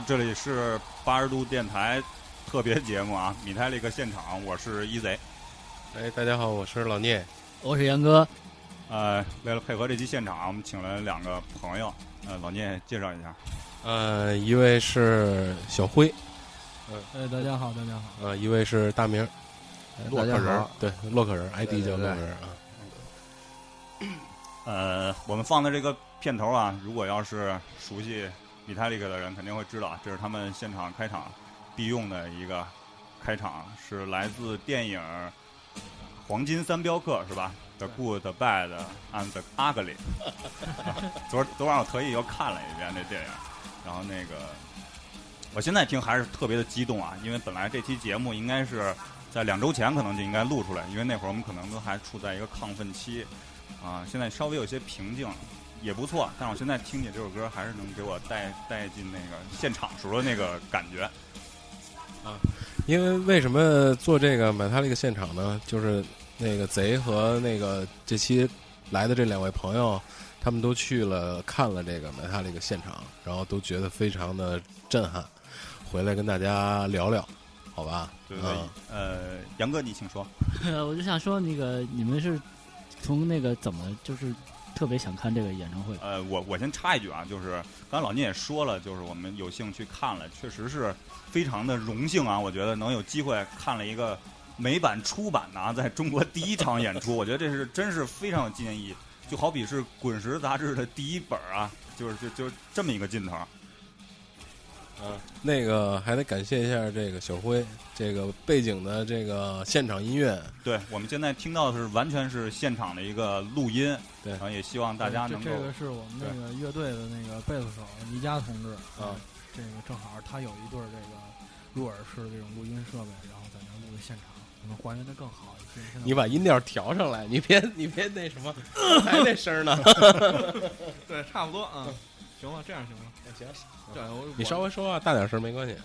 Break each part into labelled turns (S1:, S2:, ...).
S1: 这里是八十度电台特别节目啊，米泰利克现场，我是一贼。
S2: 哎，大家好，我是老聂。
S3: 我是杨哥。
S1: 呃，为了配合这期现场，我们请了两个朋友。呃，老聂介绍一下。
S2: 呃，一位是小辉。
S3: 呃，大家好，大家好。
S2: 呃，一位是大明。
S1: 洛克人，
S2: 对，洛克人，ID 叫洛克人啊。
S1: 呃，我们放的这个片头啊，如果要是熟悉米泰利克的人，肯定会知道，这是他们现场开场必用的一个开场，是来自电影《黄金三镖客》，是吧？The Good, The Bad and The Ugly。昨昨晚我特意又看了一遍这电影，然后那个，我现在听还是特别的激动啊，因为本来这期节目应该是。在两周前可能就应该录出来，因为那会儿我们可能都还处在一个亢奋期，啊，现在稍微有些平静，也不错。但是我现在听你这首歌，还是能给我带带进那个现场时候的那个感觉。
S2: 啊，因为为什么做这个买他这个现场呢？就是那个贼和那个这期来的这两位朋友，他们都去了看了这个买他这个现场，然后都觉得非常的震撼，回来跟大家聊聊。好吧，
S1: 对对，呃，杨哥，你请说。
S3: 我就想说，那个你们是从那个怎么就是特别想看这个演唱会？
S1: 呃，我我先插一句啊，就是刚才老聂也说了，就是我们有幸去看了，确实是非常的荣幸啊。我觉得能有机会看了一个美版出版的啊，在中国第一场演出，我觉得这是真是非常有纪念意义。就好比是《滚石》杂志的第一本啊，就是就就这么一个劲头。
S2: 啊，那个还得感谢一下这个小辉，这个背景的这个现场音乐。
S1: 对，我们现在听到的是完全是现场的一个录音。
S2: 对，
S1: 然后也希望大家能够。
S4: 这个是我们那个乐队的那个贝斯手倪佳同志
S2: 啊，
S4: 这个正好他有一对这个入耳式的这种录音设备，然后在那录的现场，可能还原的更好一些。
S2: 你把音调调上来，你别你别那什么，还那声呢。
S4: 对，差不多啊。行了，这样行了。
S2: 行，
S4: 对，
S2: 你稍微说话大点声没关系。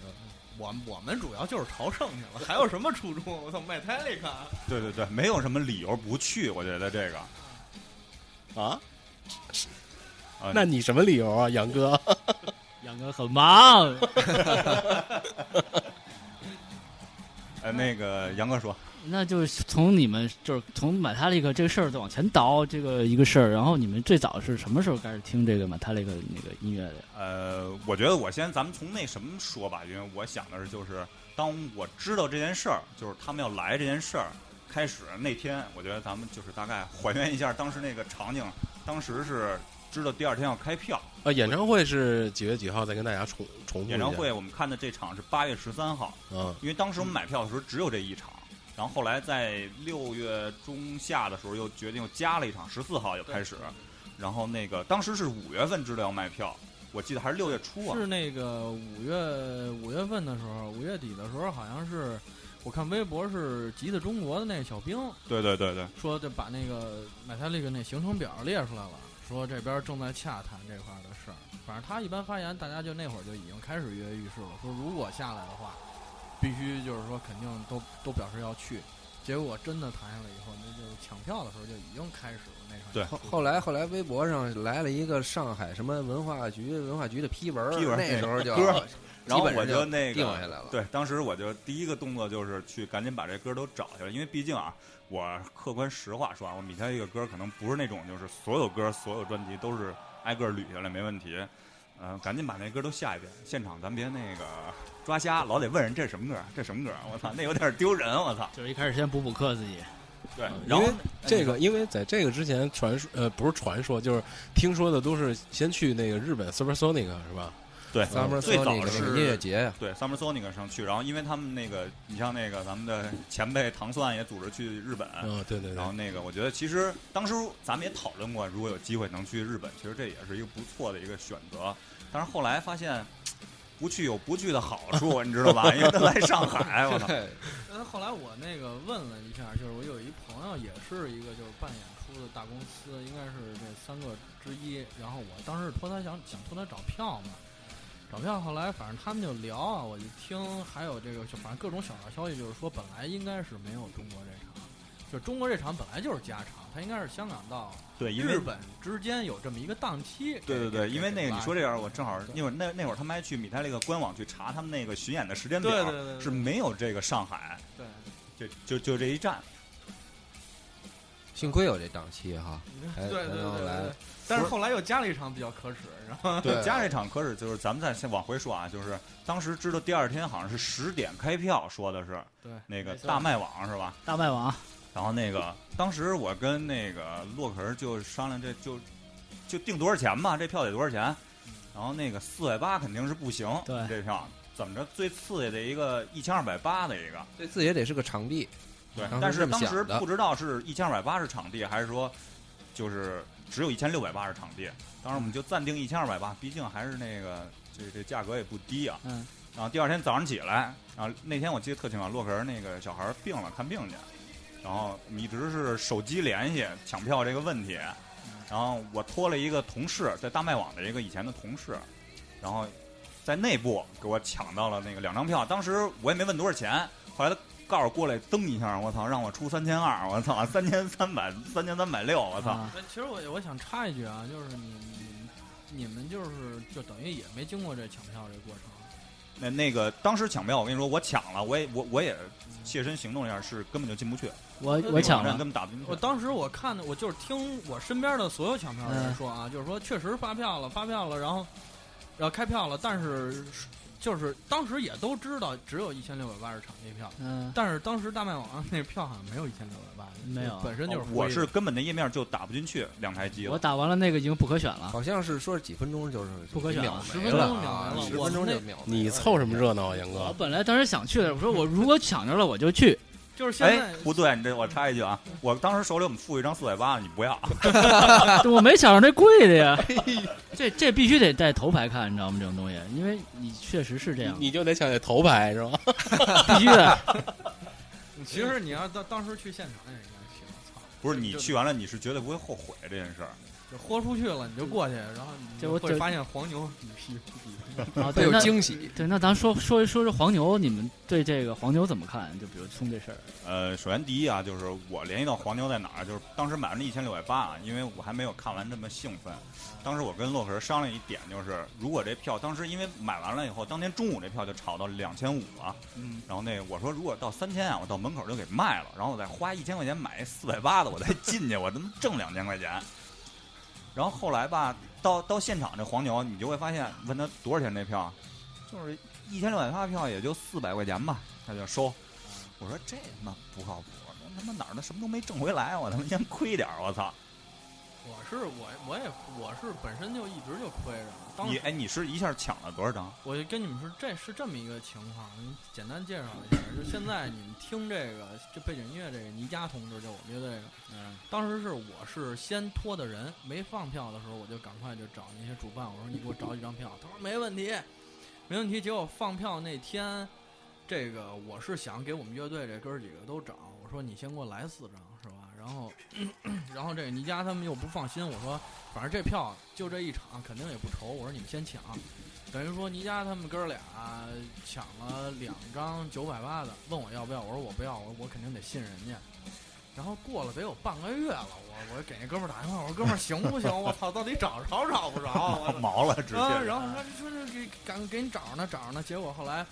S4: 我我们主要就是朝圣去了，还有什么初衷？我操，卖泰利卡。
S1: 对对对，没有什么理由不去。我觉得这个
S2: 啊，那你什么理由啊，杨哥？
S3: 杨哥很忙。
S1: 呃，那个杨哥说。
S3: 那就是从你们就是从马塔利克这个事儿再往前倒这个一个事儿，然后你们最早是什么时候开始听这个马塔利克那个音乐的？
S1: 呃，我觉得我先咱们从那什么说吧，因为我想的是就是当我知道这件事儿，就是他们要来这件事儿开始那天，我觉得咱们就是大概还原一下当时那个场景。当时是知道第二天要开票
S2: 呃，演唱会是几月几号？再跟大家重重复
S1: 演唱会我们看的这场是八月十三号，
S2: 嗯，
S1: 因为当时我们买票的时候只有这一场。然后后来在六月中下的时候又决定又加了一场，十四号又开始。然后那个当时是五月份知道要卖票，我记得还是六月初啊。
S4: 是那个五月五月份的时候，五月底的时候，好像是我看微博是吉的中国的那个小兵。
S1: 对对对对。
S4: 说就把那个买他那个那行程表列出来了，说这边正在洽谈这块的事儿。反正他一般发言，大家就那会儿就已经开始跃跃欲试了，说如果下来的话。必须就是说，肯定都都表示要去。结果真的谈下来以后，那就抢票的时候就已经开始了。那场
S1: 对，
S5: 后后来后来微博上来了一个上海什么文化局文化局的批文，
S1: 批文
S5: 那时候就
S1: 歌，然后我
S5: 就
S1: 那个
S5: 定下来了。
S1: 对，当时我就第一个动作就是去赶紧把这歌都找下来，因为毕竟啊，我客观实话说啊，我米天一个歌可能不是那种就是所有歌所有专辑都是挨个捋下来没问题。嗯，赶紧把那歌都下一遍，现场咱别那个。抓瞎，老得问人这是什么歌？这什么歌？我操，那有点丢人！我操，
S3: 就是一开始先补补课自己。
S1: 对，
S2: 因为这个，因为在这个之前传说，呃，不是传说，就是听说的都是先去那个日本 Super Sonic 是吧？
S1: 对
S5: ，Summer
S1: 最早是
S5: 音乐节呀。
S1: 对，Summer Sonic 上去，然后因为他们那个，你像那个咱们的前辈唐蒜也组织去日本。
S2: 嗯，对对。
S1: 然后那个，我觉得其实当时咱们也讨论过，如果有机会能去日本，其实这也是一个不错的一个选择。但是后来发现。不去有不去的好处，你知道吧？因为他来上海，我操！
S4: 那后来我那个问了一下，就是我有一朋友也是一个就是办演出的大公司，应该是这三个之一。然后我当时托他想想托他找票嘛，找票。后来反正他们就聊啊，我一听还有这个，就反正各种小道消息，就是说本来应该是没有中国这场，就中国这场本来就是加场。它应该是香港到
S1: 对，因为
S4: 日本之间有这么一个档期。
S1: 对对对，因为那个你说这
S4: 样，
S1: 我正好因为那那会儿他们还去米泰那个官网去查他们那个巡演的时间表，
S4: 对对对对
S1: 是没有这个上海，
S4: 对，
S1: 就就就这一站。
S5: 幸亏有这档期哈，哎
S4: 对对对。但是后来又加了一场比较可耻，然后
S5: 对
S1: 加了一场可耻就是咱们再先往回说啊，就是当时知道第二天好像是十点开票，说的是
S4: 对
S1: 那个大麦网是吧？
S3: 大麦网，
S1: 然后那个当时我跟那个洛克人就商量，这就就定多少钱吧，这票得多少钱？然后那个四百八肯定是不行，
S3: 对
S1: 这票怎么着最次也得一个一千二百八的一个，
S5: 这次也得是个场地，
S1: 对，但是当时不知道是一千二百八是场地，还是说就是只有一千六百八是场地。当时我们就暂定一千二百八，毕竟还是那个这这价格也不低啊。
S3: 嗯，
S1: 然后第二天早上起来，然后那天我记得特清楚，洛克人那个小孩儿病了，看病去，然后我们一直是手机联系抢票这个问题，然后我托了一个同事，在大麦网的一个以前的同事，然后在内部给我抢到了那个两张票，当时我也没问多少钱，后来他告诉我过来蹬一下，我操，让我出三千二，我操，三千三百，三千三百六，我操，
S4: 其实我我想插一句啊，就是你你你们就是就等于也没经过这抢票这过程，
S1: 那那个当时抢票，我跟你说，我抢了，我也我我也切身行动一下，是根本就进不去，
S3: 我我抢了
S1: 根，本打不进去
S4: 我。当时我看的，我就是听我身边的所有抢票的人
S3: 嗯
S4: 说啊，就是说确实发票了，发票了，然后然后开票了，但是就是当时也都知道只有一千六百八十场那票，
S3: 嗯，
S4: 但是当时大麦网上那票好像没有一千六百八，
S3: 没有
S4: 本身就是
S1: 哦我是根本那页面就打不进去两台机了。
S3: 我打完了那个已经不可选了，
S5: 好像是说是几分钟就是
S3: 不可选
S5: 秒
S3: 了
S4: 十分钟秒完了
S5: 十分钟就秒。
S2: 你凑什么热闹啊，杨哥我？
S3: 本来当时想去的，我说我如果抢着了我就去，
S4: 就是现
S1: 哎
S4: 在，
S1: 不对，你这我插一句啊，我当时手里我们付一张四百八，你不要。
S3: 我没想着那贵的呀，这这必须得在头排看，你知道吗？这种东西，因为你确实是这样，
S2: 你就得抢那头牌是吧？
S3: 必须的。
S4: 其实你要当当时去现场也应该去，我操，
S1: 不是你去完了，你是绝对不会后悔这件事儿。
S4: 就豁出去了，你就过去，然后你
S3: 就我就
S4: 会发现黄牛比屁比
S3: 啊，
S5: 会有惊喜。
S3: 对，那咱说说说说黄牛，你们对这个黄牛怎么看？就比如冲这事儿，
S1: 呃，首先第一啊，就是我联系到黄牛在哪儿，就是当时买了那一千六百八啊，因为我还没有看完这么兴奋。当时我跟洛克人商量一点，就是如果这票当时因为买完了以后，当天中午这票就炒到两千五了，
S3: 嗯，
S1: 然后那我说如果到三千啊，我到门口就给卖了，然后我再花一千块钱买四百八的，我再进去，我能挣两千块钱。然后后来吧，到到现场这黄牛，你就会发现，问他多少钱这票，就是一千六百八票也就四百块钱吧，他就收。我说这他妈不靠谱，那他妈哪儿的什么都没挣回来，我他妈先亏点儿，我操！
S4: 我是我我也我是本身就一直就亏着。当时
S1: 你哎，你是一下抢了多少张？
S4: 我就跟你们说，这是这么一个情况，简单介绍一下。就现在你们听这个这背景音乐，这个倪佳同志，就我们乐队的，
S3: 嗯，
S4: 当时是我是先托的人，没放票的时候，我就赶快就找那些主办，我说你给我找几张票，他说没问题，没问题。结果放票那天，这个我是想给我们乐队这哥儿几个都找，我说你先给我来四张？然后，然后这个倪家他们又不放心，我说反正这票就这一场，肯定也不愁，我说你们先抢。等于说倪家他们哥俩抢了两张九百八的，问我要不要，我说我不要，我我肯定得信人家。然后过了得有半个月了，我我给那哥们儿打电话，我说哥们儿行不行？我操，到底找着找不着？我
S1: 毛了，直接
S4: 啊，然后说说这给赶给你找着呢，找着呢。结果后来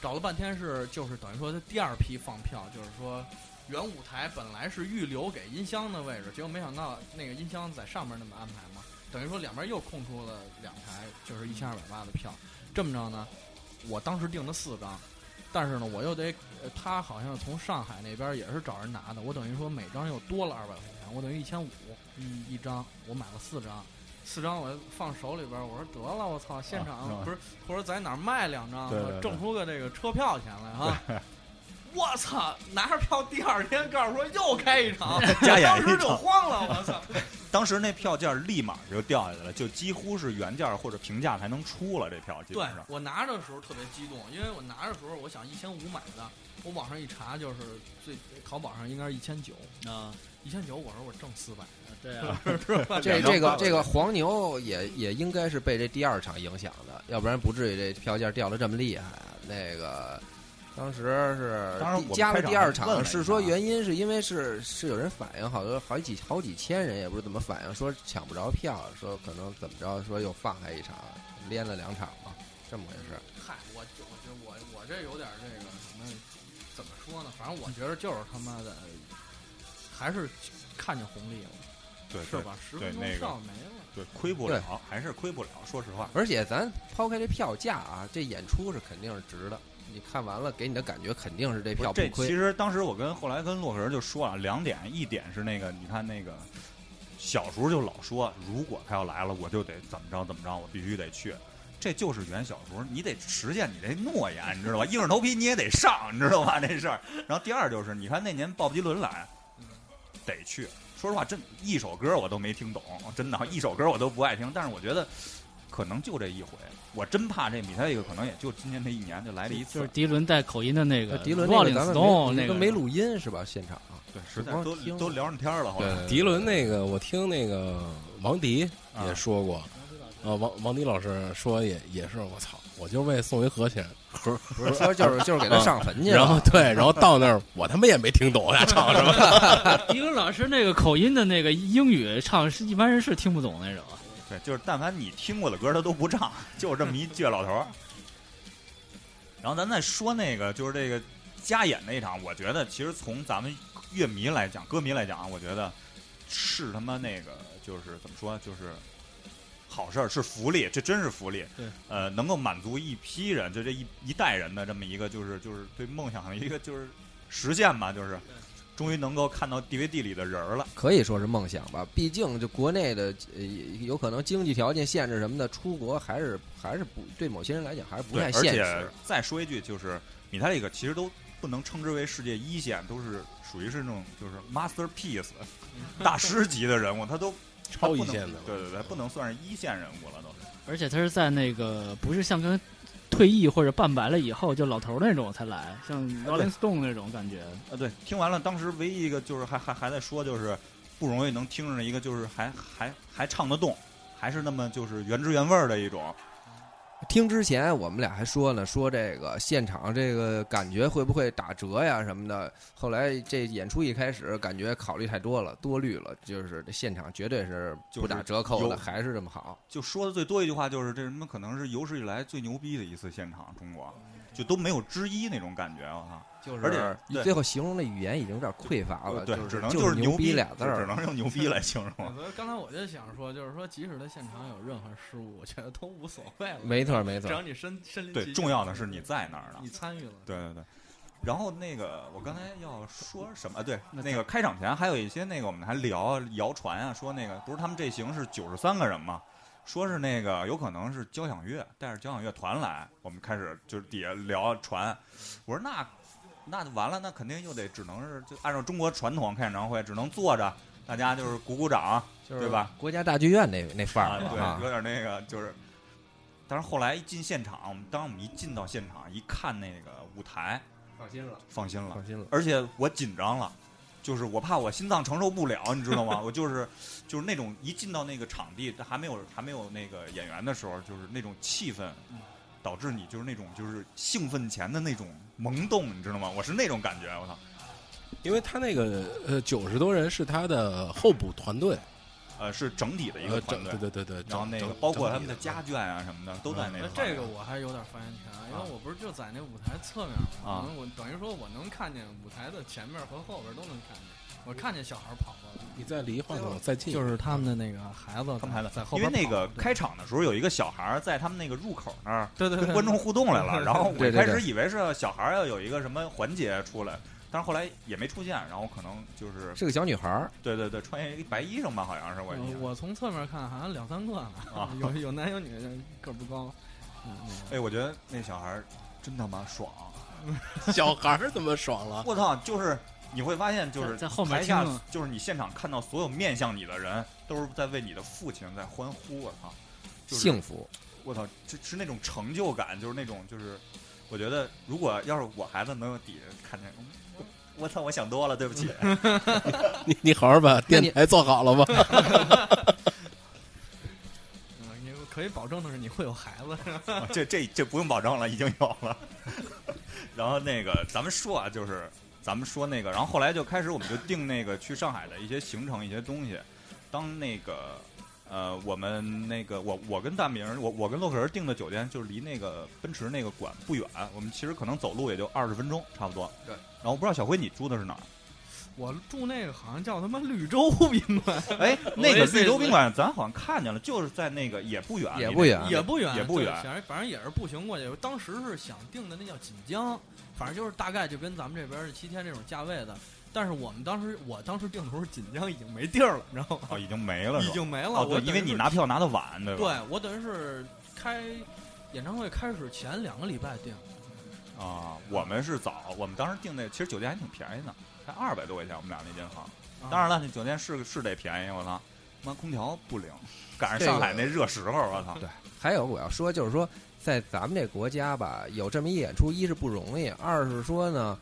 S4: 找了半天是就是等于说他第二批放票，就是说原舞台本来是预留给音箱的位置，结果没想到那个音箱在上面那么安排嘛，等于说两边又空出了两台，就是一千二百八的票。这么着呢，我当时订的四张。但是呢，我又得，呃他好像从上海那边也是找人拿的，我等于说每张又多了二百块钱，我等于一千五，
S3: 嗯
S4: 一张，我买了四张，四张我放手里边，我说得了，我操，现场、
S1: 啊
S4: 不是或者在哪儿卖两张，
S1: 对对对
S4: 挣出个这个车票钱来啊！我操，拿着票第二天告诉说又开一场，
S1: 加演
S4: 当时就慌了，我操！
S1: 当时那票价立马就掉下来了，就几乎是原价或者平价才能出了这票，基
S4: 对
S1: 本上。
S4: 我拿着的时候特别激动，因为我拿着的时候我想一千五买的，我网上一查就是最淘宝上应该是一千九，
S3: 啊，
S4: 一千九，我说我挣四百，
S3: 对啊，
S5: 这这个这个黄牛也也应该是被这第二场影响的，要不然不至于这票价掉的这么厉害。那个当时是
S1: 当时
S5: 加了第二场，是说原因是因为是是有人反映，好多好几好几千人，也不知道怎么反映，说抢不着票，说可能怎么着，说又放开一场，连了两场嘛，这么回事。
S4: 嗨，我我就我我这有点这个什么，怎么说呢？反正我觉得就是他妈的，还是看见红利了，
S1: 对对
S4: 是吧？十分钟票没了。
S1: 对，亏不了，还是亏不了。说实话，
S5: 而且咱抛开这票价啊，这演出是肯定是值的。你看完了，给你的感觉肯定是这票
S1: 这。其实当时我跟后来跟洛克人就说了两点，一点是那个你看那个小时候就老说，如果他要来了，我就得怎么着怎么着，我必须得去。这就是原小时候，你得实现你这诺言，你知道吧？硬着头皮你也得上，你知道吧？这事儿。然后第二就是，你看那年鲍勃迪伦来，得去。说实话，真一首歌我都没听懂，真的，一首歌我都不爱听。但是我觉得，可能就这一回，我真怕这米特利克可能也就今年这一年就来了一次。
S3: 就是迪伦带口音的那个
S5: 迪伦那个咱们
S3: 那个
S5: 没录音是吧？现场
S1: 对，实在都都聊上天儿了。
S5: 对
S2: 迪伦那个，我听那个王迪
S1: 啊
S2: 也说过，呃，王王迪老师说也也是，我操，我就为送一和弦盒，
S5: 不是说就是就是给他上坟去了，
S2: 然后对，然后到那儿我他妈也没听懂他唱什么，
S3: 迪伦老师那个口音的那个英语唱是一般人是听不懂那种。
S1: 对，就是但凡你听过的歌，他都不唱，就是这么一倔老头儿。然后咱再说那个，就是这个加演那一场，我觉得其实从咱们乐迷来讲、歌迷来讲啊，我觉得是他妈那个就是怎么说，就是好事儿，是福利，这真是福利。
S3: 对，
S1: 呃，能够满足一批人，就这一一代人的这么一个，就是就是对梦想的一个就是实现吧，就是终于能够看到 DVD 里的人儿了。
S5: 可以说是梦想吧。毕竟就国内的呃，有可能经济条件限制什么的，出国还是还是不对某些人来讲还是不，太现
S1: 而且
S5: 实。
S1: 再说一句，就是米泰利克其实都不能称之为世界一线，都是属于是那种就是 masterpiece 大师级的人物，他都
S2: 超一线的
S1: 对对对，不能算是一线人物了，都是。
S3: 而且他是在那个不是像跟退役或者半白了以后就老头儿那种才来，像 Rolling Stone 那种感觉。
S1: 啊，对，听完了，当时唯一一个就是还还还在说，就是不容易能听着一个就是还还还唱得动，还是那么就是原汁原味儿的一种。
S5: 听之前我们俩还说呢，说这个现场这个感觉会不会打折呀什么的。后来这演出一开始，感觉考虑太多了，多虑了，就是这现场绝对是不打折扣
S1: 有
S5: 的，还是这么好。
S1: 就说的最多一句话就是这什么可能是有史以来最牛逼的一次现场，中国就都没有之一那种感觉，我操！
S5: 就是
S1: 而且
S5: 你最后形容的语言已经有点匮乏了，
S1: 对，只能
S5: 就是
S1: 牛
S5: 逼俩字儿只。
S1: 能用牛逼来形容。
S4: 所以刚才我就想说，就是说，即使他现场有任何失误，我觉得都无所谓了。
S5: 没错没错
S4: 只要你身身临其
S1: 对，重要的是你在那儿呢
S4: 你。参与了。
S1: 对对对。然后那个，我刚才要说什么？对，
S3: 那
S1: 那个开场前还有一些那个，我们还聊谣传啊，说那个不是他们这行是九十三个人嘛，说是那个有可能是交响乐带着交响乐团来，我们开始就是底下聊传，我说那那完了，那肯定又得只能是就按照中国传统开演唱会，只能坐着，大家就是鼓鼓掌，
S5: 就是
S1: 对吧？
S5: 国家大剧院那那范
S1: 啊，
S5: 儿了啊
S1: 对，有点那个就是。但是后来一进现场，我们当我们一进到现场，一看那个舞台，
S5: 放心了，
S1: 放心了，
S5: 放心了。
S1: 而且我紧张了，就是我怕我心脏承受不了，你知道吗？我就是就是那种一进到那个场地，还没有还没有那个演员的时候，就是那种气氛，导致你就是那种就是兴奋前的那种萌动，你知道吗？我是那种感觉，我操！
S2: 因为他那个呃九十多人是他的候补团队，
S1: 呃，是整体的一个团队，
S2: 对对对对，
S1: 然后那个包括他们的家眷啊什么的都在那
S4: 那。这个我还有点发言权，因为我不是就在那舞台侧面嘛，
S1: 啊
S4: 可能我等于说我能看见舞台的前面和后边都能看见。我看见小孩跑过来，
S2: 你再离话筒再近，
S4: 就是他们的那个孩子，
S1: 他们孩子
S4: 在后
S1: 因为那个开场的时候，有一个小孩儿在他们那个入口那儿
S4: 对对对
S1: 跟观众互动来了，然后我开始以为是小孩儿要有一个什么环节出来，但是后来也没出现，然后可能就是
S5: 是个小女孩儿，
S1: 对对对，穿一白衣裳吧，好像是我。
S4: 我从侧面看好像两三个呢，
S1: 啊
S4: 有有男有女，个儿不高。嗯，那
S1: 哎，我觉得那小孩儿真他妈爽！
S2: 小孩儿怎么爽了？
S1: 我操，就是你会发现，就是
S3: 在在后面
S1: 台下就是你现场看到所有面向你的人，都是在为你的父亲在欢呼。我操，就是
S5: 幸福。
S1: 我操，这是那种成就感，就是那种就是，我觉得如果要是我孩子能有底下看见，嗯我我操，我想多了，对不起。
S2: 你你好好把电台做好了吧？
S4: 嗯，你可以保证的是你会有孩子，
S1: 这这这不用保证了，已经有了。然后那个咱们说啊，就是咱们说那个，然后后来就开始我们就定那个去上海的一些行程一些东西。当那个呃，我们那个我我跟大明，我我跟洛克人订的酒店就是离那个奔驰那个馆不远，我们其实可能走路也就二十分钟差不多。
S5: 对。
S1: 然后我不知道小辉你住的是哪儿？
S4: 我住那个好像叫他妈绿洲宾馆，
S1: 哎，那个绿洲宾馆咱好像看见了，就是在那个也不远，
S5: 也不远
S4: 也不远，
S1: 也不远
S4: 反正反正也是步行过去。当时是想定的那叫锦江，反正就是大概就跟咱们这边是七天这种价位的。但是我们当时我当时定的时候，锦江已经没地儿了，你知道吗？
S1: 哦，已经没了，
S4: 已经没了。
S1: 哦，对，因为你拿票拿的晚，对吧？
S4: 对我等于是开演唱会开始前两个礼拜定。
S1: 啊，我们是早，我们当时订那其实酒店还挺便宜的，才二百多块钱，我们俩那间房。
S4: 啊
S1: 当然了，那酒店是是得便宜，我操，妈空调不灵，赶上上海那热时候，我操。
S5: 对还有我要说，就是说，在咱们这国家吧，有这么一演出，一是不容易，二是说呢，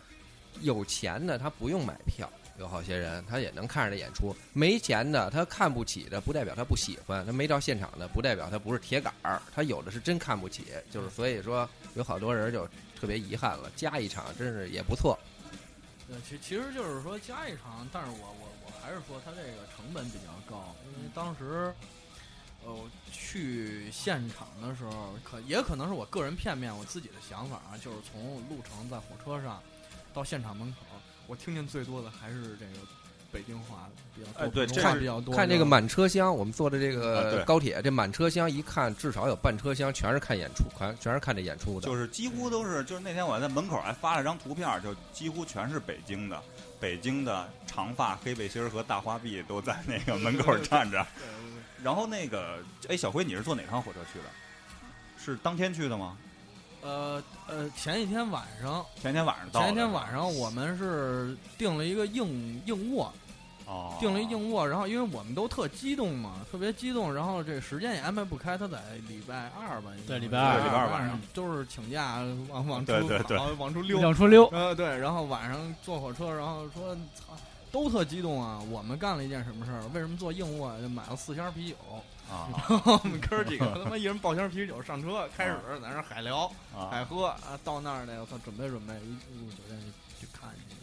S5: 有钱的他不用买票，有好些人他也能看着这演出；没钱的他看不起的，不代表他不喜欢；他没到现场的，不代表他不是铁杆儿，他有的是真看不起。就是所以说，有好多人就特别遗憾了，加一场真是也不错。
S4: 对，其其实就是说加一场，但是我我我还是说它这个成本比较高，因为当时，呃，我去现场的时候，可也可能是我个人片面，我自己的想法啊，就是从路程在火车上到现场门口，我听见最多的还是这个北京话的比较多，
S1: 对这
S4: 话比较多。
S5: 看这个满车厢，我们坐的这个高铁，这满车厢一看，至少有半车厢全是看演出，全全是看这演出的。
S1: 就是几乎都是，就是那天我在门口还发了张图片，就几乎全是北京的，北京的长发黑背心儿和大花臂都在那个门口站着。
S4: 对对对
S1: 然后那个，哎，小辉，你是坐哪趟火车去的？是当天去的吗？
S4: 呃呃，前一天晚上，
S1: 前天晚上到。
S4: 前一天晚上我们是订了一个硬硬卧，
S1: 哦，
S4: 订了一硬卧，然后因为我们都特激动嘛，特别激动，然后这时间也安排不开，他在礼拜二吧，应该是
S3: 对礼拜二
S1: 礼拜二晚上
S4: 都是请假往往出
S1: 对对对
S4: 跑往出溜，
S3: 往出溜，
S4: 呃对，然后晚上坐火车，然后说操。都特激动啊！我们干了一件什么事儿？为什么做硬卧？就买了四箱啤酒，
S1: 啊
S4: 我们哥儿几个他妈一人抱箱啤酒上车，开始在那儿海聊、
S1: 啊！
S4: 海喝啊。到那儿呢，我操，准备准备，一入酒店就去看一下。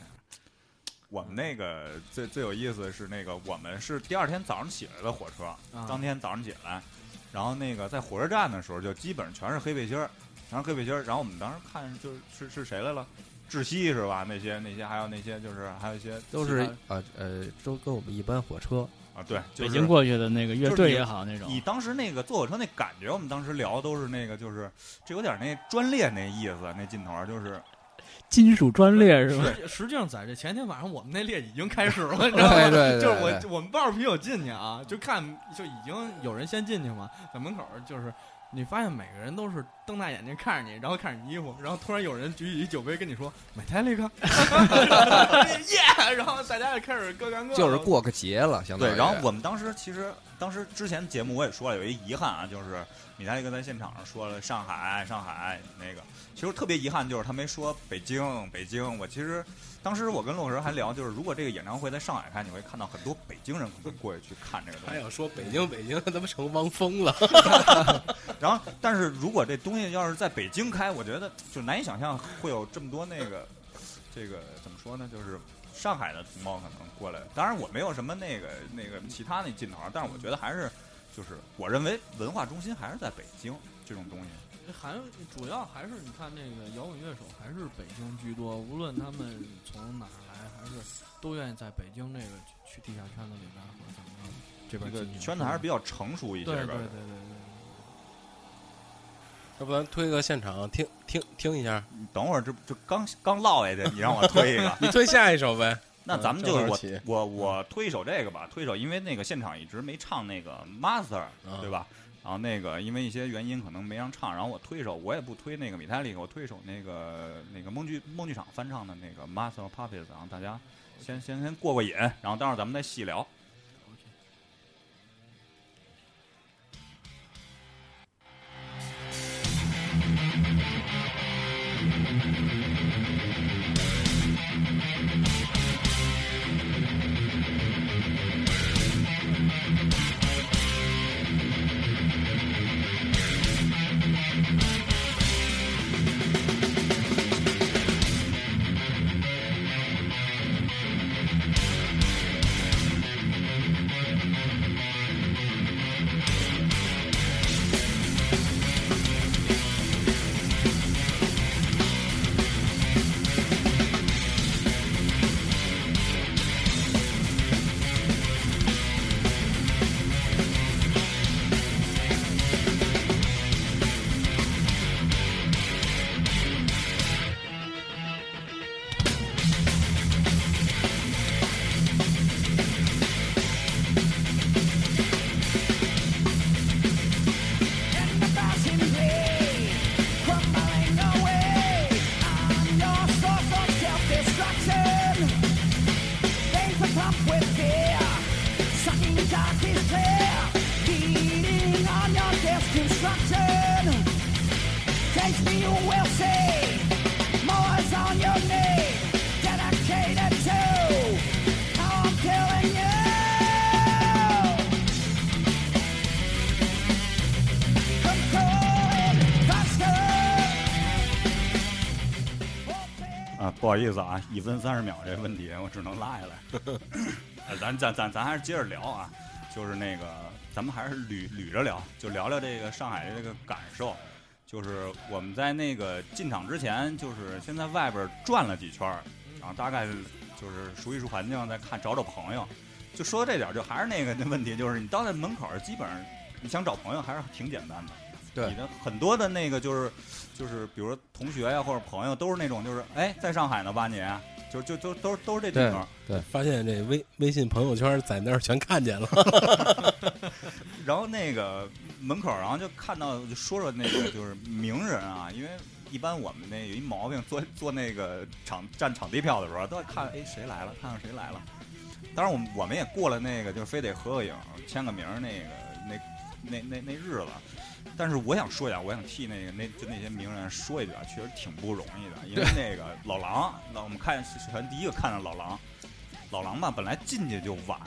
S1: 我们那个最最有意思的是那个，我们是第二天早上起来的火车，
S4: 啊
S1: 当天早上起来，然后那个在火车站的时候，就基本上全是黑背心儿，全是黑背心儿。然后我们当时看就是是是谁来了？窒息是吧？那些那些还有那些就是还有一些
S5: 都是啊呃，都跟我们一般火车。
S1: 他啊，对，就是
S3: 北京过去的那个乐队也好那种
S1: 你，当时那个坐火车那感觉，我们当时聊都是那个就是这有点那专列那意思，那劲头儿就是
S3: 金属专列是吧？
S4: 实实际上，在这前天晚上，我们那列已经开始了，你知道吗？
S5: 对对对
S4: 就是我我们抱着啤酒进去啊，就看就已经有人先进去嘛，在门口就是你发现每个人都是瞪大眼睛看着你，然后看着你衣服，然后突然有人举起酒杯跟你说买泰利克，耶，然后大家就开始各干各的，
S5: 就是过个节了，相当于。
S1: 对。然后我们当时其实当时之前节目我也说了，有一遗憾啊，就是米达利克在现场上说了上海上海那个，其实特别遗憾就是他没说北京北京。我其实当时我跟洛神还聊，就是如果这个演唱会在上海开，你会看到很多北京人可能过去去看这个东西。
S2: 还有说北京北京，他妈成汪峰了。
S1: 然后，但是如果这东西要是在北京开，我觉得就难以想象会有这么多那个，这个怎么说呢？就是上海的同胞可能过来。当然，我没有什么那个那个其他那劲头，但是我觉得还是，就是我认为文化中心还是在北京这种东西。
S4: 还主要还是你看那个摇滚乐手还是北京居多，无论他们从哪儿来，还是都愿意在北京这个去去地下圈子里边或者怎么着这边
S1: 这个圈子还是比较成熟一些
S4: 对对
S1: 的。
S4: 对对对。
S2: 要不咱推个现场听听听一下，
S1: 你等会儿这这刚刚落下去，你让我推一个。
S2: 你推下一首呗。
S1: 那咱们就我我我推一首这个吧，推一首，因为那个现场一直没唱那个 Master，
S2: 啊
S1: 对吧？然后那个因为一些原因可能没让唱，然后我推一首，我也不推那个米泰利，我推一首那个那个梦剧梦剧场翻唱的那个 Master Puppets，然后大家先先先过过瘾，然后待会儿咱们再细聊。好意思啊，一分三十秒这问题我只能拉下来。呃 咱咱咱咱还是接着聊啊，就是那个咱们还是捋捋着聊，就聊聊这个上海的这个感受。就是我们在那个进场之前，就是先在外边转了几圈，然后大概就是熟悉熟环境，再看找找朋友。就说到这点，就还是那个那问题，就是你到那门口，基本上你想找朋友还是挺简单的。
S5: 对
S1: 你的很多的那个就是就是比如说同学呀或者朋友都是那种就是哎在上海呢吧你，就就都都都是这地方。
S2: 对发现这微微信朋友圈在那儿全看见了，
S1: 然后那个门口，然后就看到就说说那个就是名人啊，因为一般我们那有一毛病，坐坐那个场站场地票的时候，都要看哎谁来了，看看谁来了。当然我们我们也过了那个就是非得合个影、签个名那个那那那那日子。但是我想说一下，我想替那个那就那些名人说一句啊，确实挺不容易的，因为那个老狼，那我们看是全第一个看到老狼，老狼吧，本来进去就晚，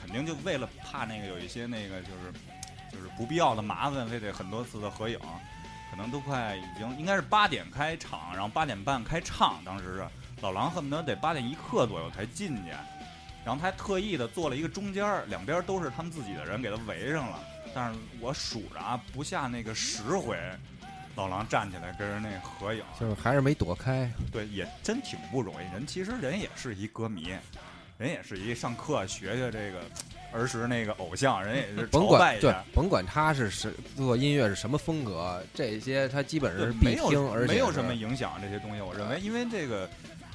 S1: 肯定就为了怕那个有一些那个就是就是不必要的麻烦，非得很多次的合影，可能都快已经应该是八点开场，然后八点半开唱，当时是老狼恨不得得八点一刻左右才进去，然后他还特意的做了一个中间儿，两边都是他们自己的人给他围上了，但是我数着啊，不下那个十回。老狼站起来跟人那合影，
S5: 就是还是没躲开。
S1: 对，也真挺不容易。人其实人也是一歌迷，人也是一上课学学这个儿时那个偶像，人也是
S5: 甭
S1: 朝拜
S5: 管对 甭管他是是做音乐是什么风格，这些他基本上是，必
S1: 没有
S5: 听，而且
S1: 没有什么影响这些东西。我认为，因为这个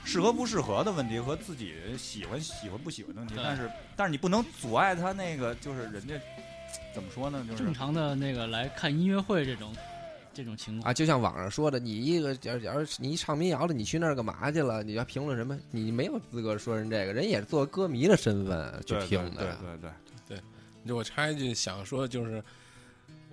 S1: 适合不适合的问题和自己喜欢喜欢不喜欢的问题，但是但是你不能阻碍他那个，就是人家怎么说呢？就是
S3: 正常的那个来看音乐会这种这种情况
S5: 啊，就像网上说的，你一个假如假如你一唱民谣的，你去那儿干嘛去了？你要评论什么？你没有资格说人这个，人也是做歌迷的身份去
S1: 对
S5: 对
S1: 对
S5: 对。
S1: 对对
S2: 就我插一句，想说就是，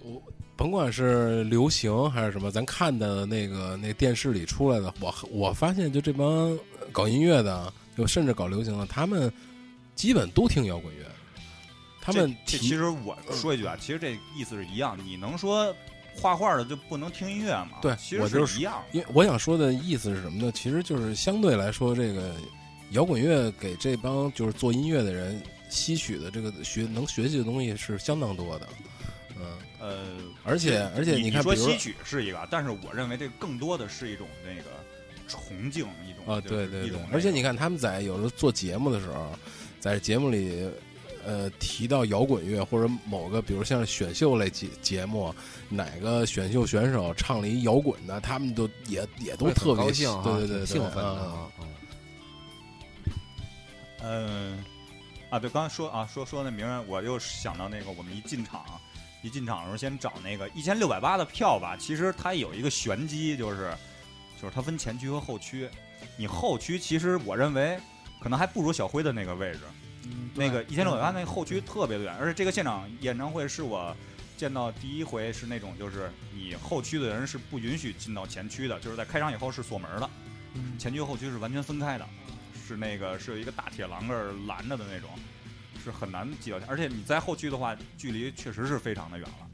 S2: 我甭管是流行还是什么，咱看的那个那电视里出来的，我我发现就这帮搞音乐的，就甚至搞流行的，他们基本都听摇滚乐。他们
S1: 其实我说一句啊，其实这意思是一样。你能说画画的就不能听音乐吗？
S2: 对
S1: 其实
S2: 是
S1: 一样。
S2: 因为我想说的意思是什么呢？其实就是相对来说，这个摇滚乐给这帮就是做音乐的人吸取的这个学能学习的东西是相当多的，嗯，
S1: 呃，
S2: 而且而且
S1: 你
S2: 看，
S1: 说吸取是一个，但是我认为这更多的是一种那个崇敬，一种
S2: 啊，对对对
S1: 一种，
S2: 而且你
S1: 看，
S2: 看他们在有时候做节目的时候，在节目里。呃，提到摇滚乐或者某个，比如像选秀类节节目，哪个选秀选手唱了一摇滚的，他们都也也都特别
S5: 高兴哈，
S2: 对对对，对
S5: 兴奋嗯，
S1: 啊，对，刚才说啊，说说那名人，我又想到那个，我们一进场，一进场的时候先找那个一千六百八的票吧。其实它有一个玄机，就是就是它分前区和后区。你后区其实我认为可能还不如小辉的那个位置。
S4: 嗯，
S1: 那个一千六百八那个后区特别的远，而且这个现场演唱会是我见到第一回是那种就是你后区的人是不允许进到前区的，就是在开场以后是锁门的，
S4: 嗯
S1: 前区和后区是完全分开的，是那个是有一个大铁栏杆拦着的那种，是很难挤到前，而且你在后区的话，距离确实是非常的远了。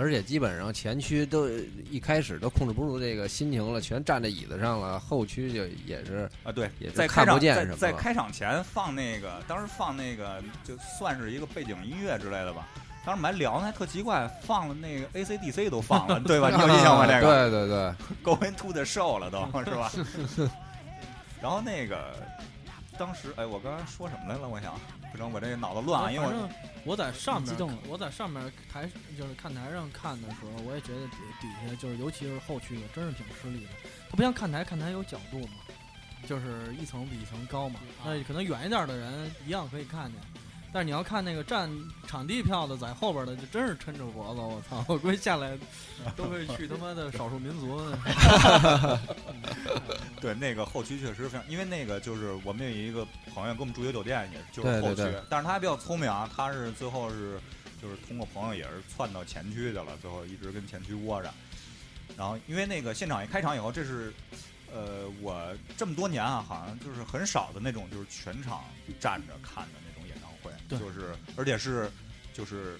S5: 而且基本上前区都一开始都控制不住这个心情了，全站在椅子上了，后区就也是
S1: 啊，对
S5: 也，
S1: 在
S5: 看不
S1: 开场在
S5: 见什么了
S1: 在开场前放那个，当时放那个就算是一个背景音乐之类的吧。当时我们还聊呢，还特奇怪，放了那个 AC/DC 都放了，对吧？你有印象吗？这个
S5: 对对对，
S1: Going to the show 了都是吧？然后那个当时哎，我刚才说什么来了？我想不成，我这脑子乱啊，因为我
S4: 反正我在上面
S3: 激动了，
S4: 我在上面台就是看台上看的时候，我也觉得底底下就是尤其是后区的，真是挺吃力的。它不像看台，看台有角度嘛，就是一层比一层高嘛。那可能远一点的人一样可以看见，但是你要看那个占场地票的在后边的，就真是抻着脖子，我操！我估计下来都会去他妈的少数民族。
S1: 对那个后区确实非常，因为那个就是我们有一个朋友跟我们住一个酒店，也就是后区，
S5: 对对对
S1: 但是他还比较聪明啊，他是最后是就是通过朋友也是窜到前区去了，最后一直跟前区窝着。然后因为那个现场一开场以后，这是呃我这么多年啊，好像就是很少的那种就是全场站着看的就是而且是就是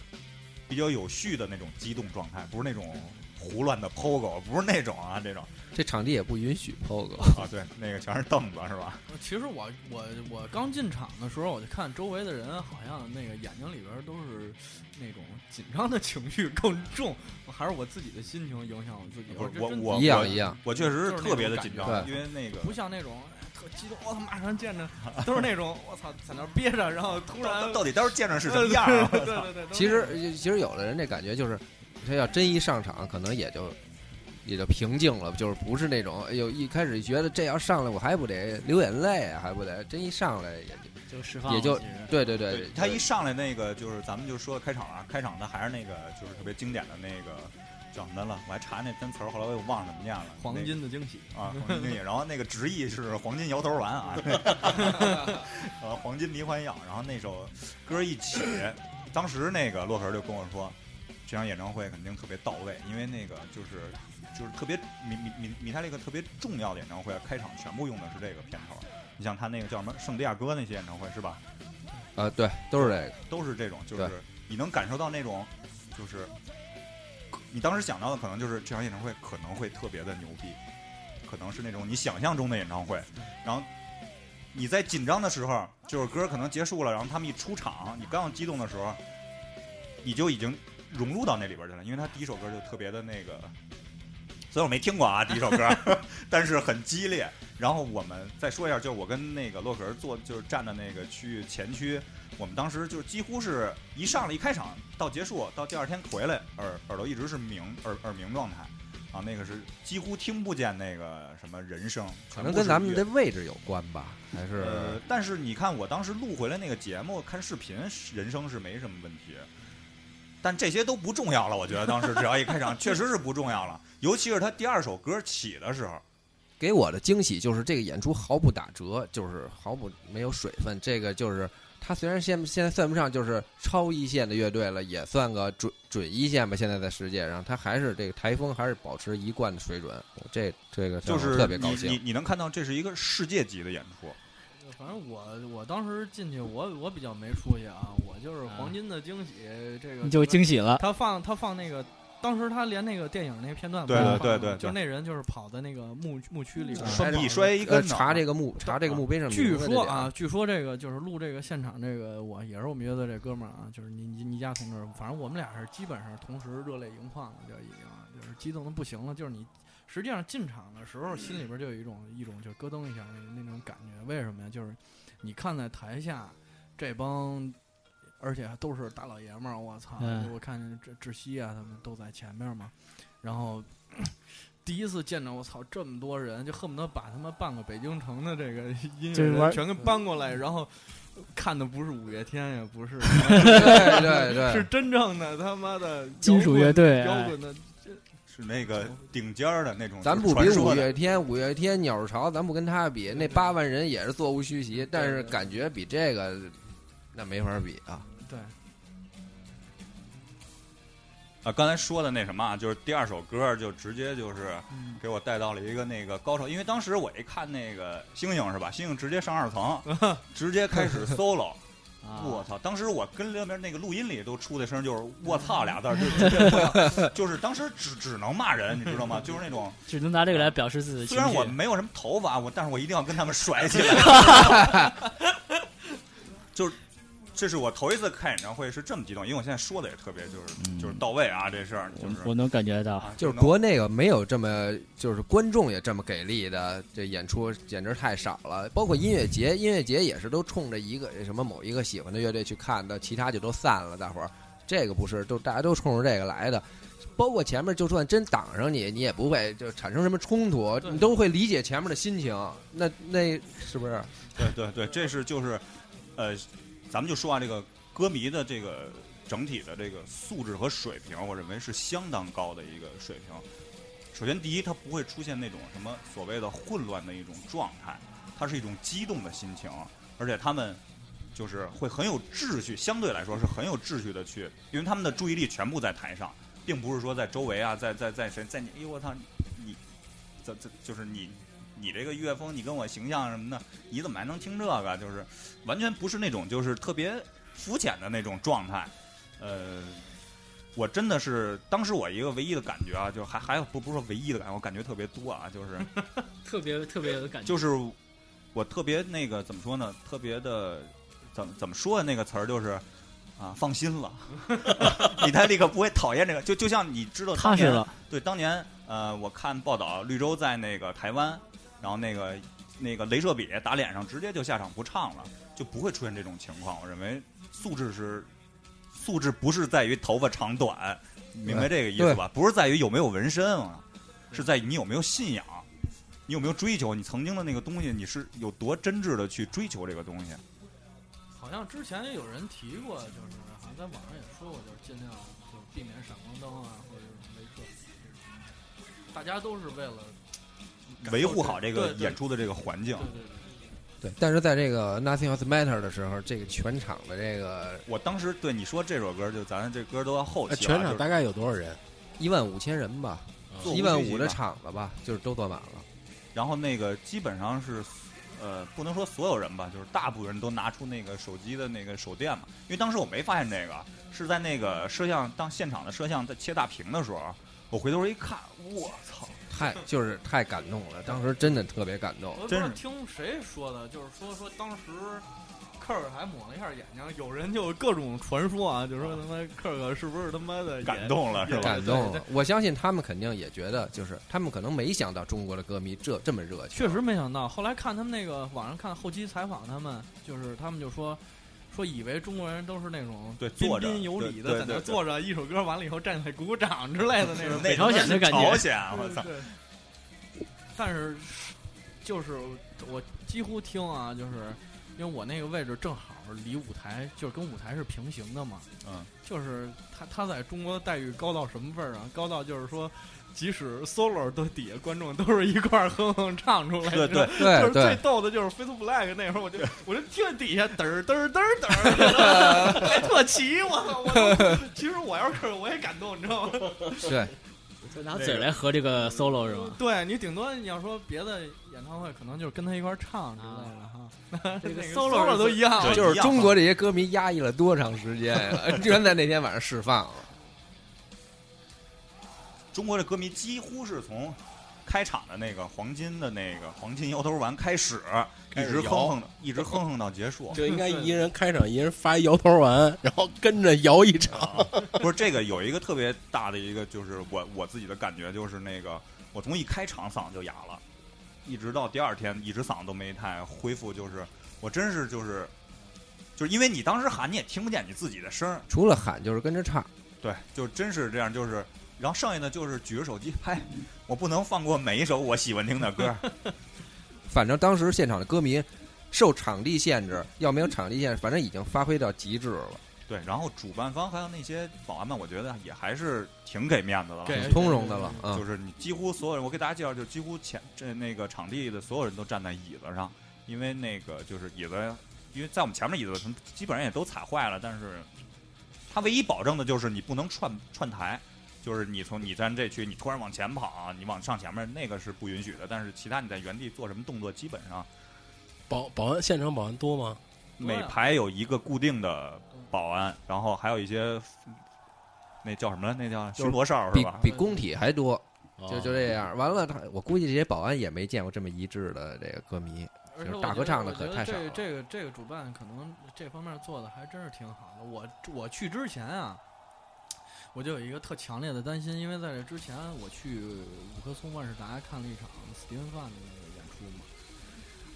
S1: 比较有序的那种激动状态，不是那种胡乱的 POGO，不是那种啊这种
S5: 这场地也不允许 POGO。
S1: 啊，对，那个全是凳子是吧？
S4: 其实我我我刚进场的时候，我就看周围的人好像那个眼睛里边都是那种紧张的情绪更重，还是我自己的心情影响我自己。
S1: 不是我我
S5: 一样一样，
S1: 我确实
S4: 是是
S1: 特别的紧张，因为那个
S4: 不像那种哎特激动，我操，马上见着，都是那种我操在那憋着，然后突然
S1: 到到底到时候见着是什么样啊？
S4: 对对对对，
S5: 其实其实有的人这感觉就是，他要真一上场，可能也就也就平静了，就是不是那种哎呦一开始觉得这要上来我还不得流眼泪啊，还不得真一上来也就
S3: 就释放，
S5: 也就对对对，
S1: 他一上来那个就是咱们就说开场啊，开场的还是那个就是特别经典的那个叫什么了？我还查那单词儿，后来我又忘了怎么念了。
S4: 黄金的惊喜，
S1: 那个啊，黄金惊喜，然后那个直译是黄金摇头丸啊，呃，黄金迷幻药。然后那首歌一起，当时那个洛克儿就跟我说，这场演唱会肯定特别到位，因为那个就是就是特别米米米米泰利克特别重要的演唱会，开场全部用的是这个片头。你像他那个叫什么圣地亚哥那些演唱会是吧？
S5: 啊对，都是这个，
S1: 都是这种，就是你能感受到那种，就是你当时想到的可能就是这场演唱会可能会特别的牛逼，可能是那种你想象中的演唱会，然后你在紧张的时候，就是歌可能结束了，然后他们一出场，你刚要激动的时候，你就已经融入到那里边去了，因为他第一首歌就特别的那个。虽然我没听过啊，第一首歌，但是很激烈。然后我们再说一下，就是我跟那个洛克儿坐，就是站的那个区域前区，我们当时就是几乎是一上来一开场到结束到第二天回来，耳耳朵一直是鸣耳耳鸣状态，啊，那个是几乎听不见那个什么人声，
S5: 可能跟咱们
S1: 的
S5: 的位置有关吧，还是
S1: 呃，但是你看我当时录回来那个节目，看视频人声是没什么问题，但这些都不重要了。我觉得当时只要一开场，确实是不重要了，尤其是他第二首歌起的时候，
S5: 给我的惊喜就是这个演出毫不打折，就是毫不没有水分。这个就是他虽然现现在算不上就是超一线的乐队了，也算个准准一线吧。现在在世界上，他还是这个台风还是保持一贯的水准。这这个
S1: 就是
S5: 特别高
S1: 你你。你能看到这是一个世界级的演出，
S4: 反正我我当时进去，我我比较没出息啊，我就是黄金的惊喜，这个
S3: 你就惊喜了。
S4: 他放他放那个，当时他连那个电影那个片段
S1: 对对对对对
S4: 就那人就是跑在那个墓墓区里边
S1: 嗯
S4: 奔跑
S1: 一摔一跟
S5: 呃，
S1: 头
S5: 查这个墓查这个墓碑上
S4: 据
S5: 名字这点
S4: 说啊，据说这个就是录这个现场，这个我也是我们乐队这哥们儿啊，就是倪倪倪家同志，反正我们俩是基本上同时热泪盈眶了，就已经就是激动的不行了。就是你实际上进场的时候，心里边就有一种一种就咯噔一下那那种感觉。为什么呀？就是你看在台下这帮，而且都是大老爷们儿，我操！
S3: 嗯
S4: 我看见志志熙啊，他们都在前面嘛，然后。第一次见着我操这么多人，就恨不得把他们半个北京城的这个音乐人全给搬过来，然后看的不是五月天，也不是
S5: 对对对，
S4: 是真正的他妈的
S3: 金属乐队
S4: 摇
S3: 哎
S4: 滚的。
S1: 是那个顶尖儿的那种，
S5: 咱不比五月天，五月天鸟巢，咱不跟他比，那八万人也是座无虚席，但是感觉比这个那没法比啊。
S1: 啊，刚才说的那什么啊，就是第二首歌就直接就是
S4: 嗯
S1: 给我带到了一个那个高潮，因为当时我一看那个星星是吧，星星直接上二层，直接开始 solo，
S3: 啊
S1: 我操！当时我跟那边那个录音里都出的声就是“我操”俩字儿，就 直接不要就是当时只只能骂人，你知道吗？就是那种
S3: 只能拿这个来表示自己的情绪。
S1: 虽然我没有什么头发，我但是我一定要跟他们甩起来。就是，这是我头一次看演唱会是这么激动，因为我现在说的也特别就是、
S3: 嗯
S1: 就是到位啊，这事儿就是
S3: 我我能感觉到，
S1: 啊，
S5: 就是国内有没有这么，就是观众也这么给力的，这演出简直太少了。包括音乐节，音乐节也是都冲着一个什么某一个喜欢的乐队去看的，其他就都散了。大伙儿这个不是，都大家都冲着这个来的。包括前面就算真挡上你，你也不会就产生什么冲突，你都会理解前面的心情。那那是不是？
S1: 对对对，这是就是，呃，咱们就说啊，这个歌迷的这个整体的这个素质和水平，我认为是相当高的一个水平。首先，第一，它不会出现那种什么所谓的混乱的一种状态，它是一种激动的心情，而且他们就是会很有秩序，相对来说是很有秩序的去，因为他们的注意力全部在台上，并不是说在周围啊，在在在谁在你，哎呦我操，你，这这就是你你这个乐风，你跟我形象什么的，你怎么还能听这个？就是完全不是那种就是特别肤浅的那种状态，呃，我真的是当时我一个唯一的感觉啊，就还还有不不是说唯一的感觉，我感觉特别多啊，就是
S3: 特别特别有感觉。
S1: 就是我特别那个怎么说呢？特别的怎么怎么说的那个词儿就是啊，放心了，米泰利克不会讨厌这个，就就像你知道当年
S3: 踏实了，
S1: 对，当年呃，我看报道，绿洲在那个台湾，然后那个那个镭射笔打脸上，直接就下场不唱了，就不会出现这种情况。我认为素质是素质，不是在于头发长短，明白这个意思吧？不是在于有没有纹身啊，是在于你有没有信仰，你有没有追求，你曾经的那个东西，你是有多真挚的去追求这个东西。
S4: 好像之前也有人提过，就是好像在网上也说过，就是尽量就避免闪光灯啊，或者是镭射这种。大家都是为了
S1: 维护好这个演出的这个环境
S4: 对。
S5: 但是在这个 Nothing Else Matter 的时候，这个全场的这个
S1: 我当时对你说这首歌，就咱这歌都要后
S2: 呃
S1: 期了，
S2: 全场大概有多少人？
S5: 一万五千人吧，一万五的场子吧，就是都坐满了。
S1: 然后那个基本上是，呃，不能说所有人吧，就是大部分人都拿出那个手机的那个手电嘛。因为当时我没发现这个，是在那个摄像当现场的摄像在切大屏的时候，我回头一看，我操！
S5: 太就是太感动了，当时真的特别感动。
S4: 我不
S1: 真是
S4: 是听谁说的，就是说说当时克尔还抹了一下眼睛，有人就各种传说啊，就说他妈克尔是不是他妈的
S1: 感动了是吧？
S5: 感动了，我相信他们肯定也觉得，就是他们可能没想到中国的歌迷这这么热情。
S4: 确实没想到，后来看他们那个网上看后期采访，他们就是他们就说。说以为中国人都是那种彬
S1: 对坐着
S4: 彬有礼的，在那
S1: 对对对
S4: 坐着，一首歌完了以后站起来鼓鼓掌之类的那种。
S1: 北
S3: 朝鲜的感觉
S1: 朝鲜，我操！
S4: 对。但是，就是我几乎听啊，就是因为我那个位置正好离舞台，就是跟舞台是平行的嘛。
S1: 嗯。
S4: 就是他他在中国的待遇高到什么份儿啊？高到就是说，即使 solo 都底下观众都是一块儿哼哼唱出来。
S1: 对对，
S4: 就是最
S5: 对对，
S4: 逗的就是 Face Black 那会儿，我就我就听底下嘚儿嘚儿嘚儿嘚儿，还特齐，我操！我其实我要是我也感动，你知道吗？
S5: 是，
S3: 就拿嘴来和这个 solo 是吗？
S4: 对你顶多你要说别的演唱会，可能就是跟他一块儿唱之类的哈。
S3: 这个 solo
S4: solo 都一样，
S5: 就是中国这些歌迷压抑了多长时间呀？居然在那天晚上释放了。
S1: 中国的歌迷几乎是从开场的那个黄金的那个黄金摇头丸开始，一
S2: 开始摇
S1: 直哼哼，一直哼哼到结束。
S2: 就应该一人开场，一人发一摇头丸，然后跟着摇一场。
S1: 啊，不是这个有一个特别大的一个，就是我我自己的感觉就是那个，我从一开场嗓子就哑了，一直到第二天，一直嗓子都没太恢复，就是我真是就是就是因为你当时喊你也听不见你自己的声儿，
S5: 除了喊就是跟着唱，
S1: 对，就真是这样，就是然后剩下的就是举着手机拍，我不能放过每一首我喜欢听的歌，
S5: 反正当时现场的歌迷受场地限制，要没有场地限制，反正已经发挥到极致了，
S1: 对，然后主办方还有那些保安们，我觉得也还是挺给面子的了，
S5: 挺通融的了啊
S1: 就。是你几乎所有人，我给大家介绍，就几乎前这那个场地的所有人都站在椅子上，因为那个就是椅子，因为在我们前面的椅子基本上也都踩坏了，但是他唯一保证的就是你不能串串台，就是你从你站这区，你突然往前跑，你往上前面那个是不允许的，但是其他你在原地做什么动作，基本上
S2: 保保安现场保安多吗？
S1: 每排有一个固定的保安，然后还有一些那叫什么来？那叫巡逻哨是吧？
S5: 比工体还多，就
S2: 哦
S5: 就这样。完了，他我估计这些保安也没见过这么一致的这个歌迷。就是大合唱的可太少了
S4: 这这个这个主办可能这方面做的还真是挺好的。我我去之前啊，我就有一个特强烈的担心，因为在这之前我去五棵松万事达看了一场斯蒂芬范的那个演出嘛。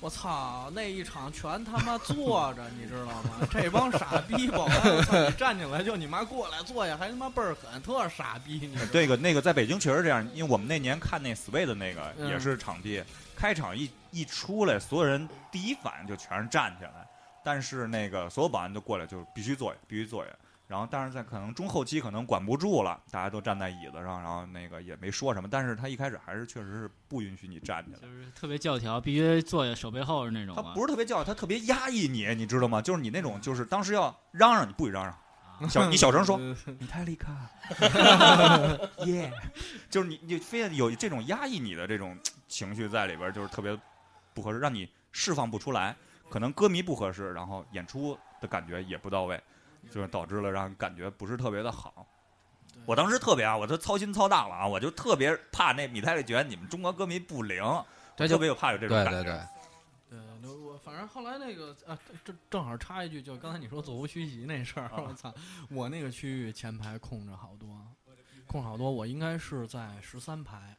S4: 我操，那一场全他妈坐着，你知道吗？这帮傻逼保安，我操，你站起来就你妈过来坐下，还他妈倍儿狠，特傻逼，你？
S1: 这个那个在北京确实这样，因为我们那年看那 Sway 的那个
S4: 嗯
S1: 也是场地，开场一一出来，所有人第一反应就全是站起来，但是那个所有保安都过来就必须坐下，必须坐下。然后，但是在可能中后期可能管不住了，大家都站在椅子上，然后那个也没说什么。但是他一开始还是确实是不允许你站起来，
S3: 就是特别教条，必须坐在手背后是那种
S1: 他
S3: 啊。
S1: 不是特别教育，他特别压抑你，你知道吗？就是你那种，就是当时要嚷嚷，你不许嚷嚷，小你小声说，你太厉害，耶，就是你你非得有这种压抑你的这种情绪在里边，就是特别不合适，让你释放不出来。可能歌迷不合适，然后演出的感觉也不到位，就是导致了让人感觉不是特别的好。我当时特别啊，我都操心操大了啊，我就特别怕那米泰利觉得你们中国歌迷不灵，
S5: 这就
S1: 特别有怕有这种感觉。
S5: 对对，
S4: 我反正后来那个啊，正正好插一句，就刚才你说座无虚席那事儿，我操，我那个区域前排空着好多，空好多，我应该是在十三排。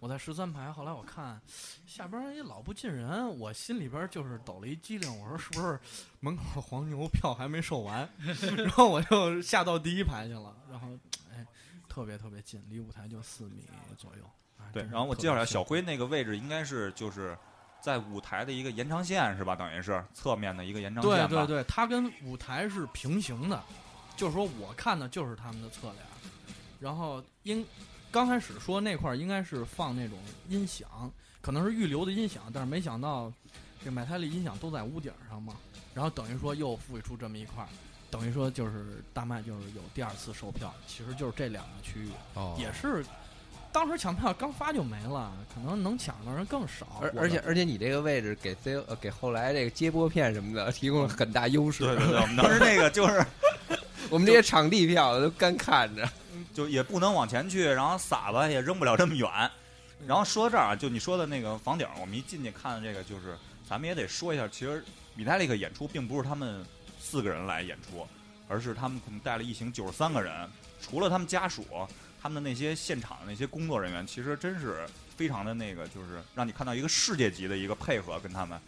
S4: 我在十三排，后来我看下边儿也老不进人，我心里边儿就是抖了一激灵，我说是不是门口黄牛票还没售完？然后我就下到第一排去了，然后哎，特别特别近，离舞台就四米左右。啊
S1: 对，然后我介绍一下，小辉那个位置应该是就是在舞台的一个延长线是吧？等于是侧面的一个延长线吧。
S4: 对对对，它跟舞台是平行的，就是说我看的就是他们的侧脸，然后应刚开始说那块儿应该是放那种音响，可能是预留的音响，但是没想到这买泰利音响都在屋顶上嘛，然后等于说又赋予出这么一块儿。等于说就是大麦就是有第二次售票，其实就是这两个区域，
S5: 哦
S4: 也是当时抢票刚发就没了，可能能抢的人更少。
S5: 而而且而且你这个位置给 C 呃给后来这个接播片什么的提供了很大优势。
S1: 对对对，我们当时 那个就是
S5: 我们这些场地票都干看着。
S1: 就也不能往前去，然后撒吧也扔不了这么远。然后说到这儿啊，就你说的那个房顶，我们一进去看这个，就是咱们也得说一下，其实米泰利克演出并不是他们四个人来演出，而是他们可能带了一行九十三个人，除了他们家属，他们的那些现场的那些工作人员，其实真是非常的那个，就是让你看到一个世界级的一个配合，跟他们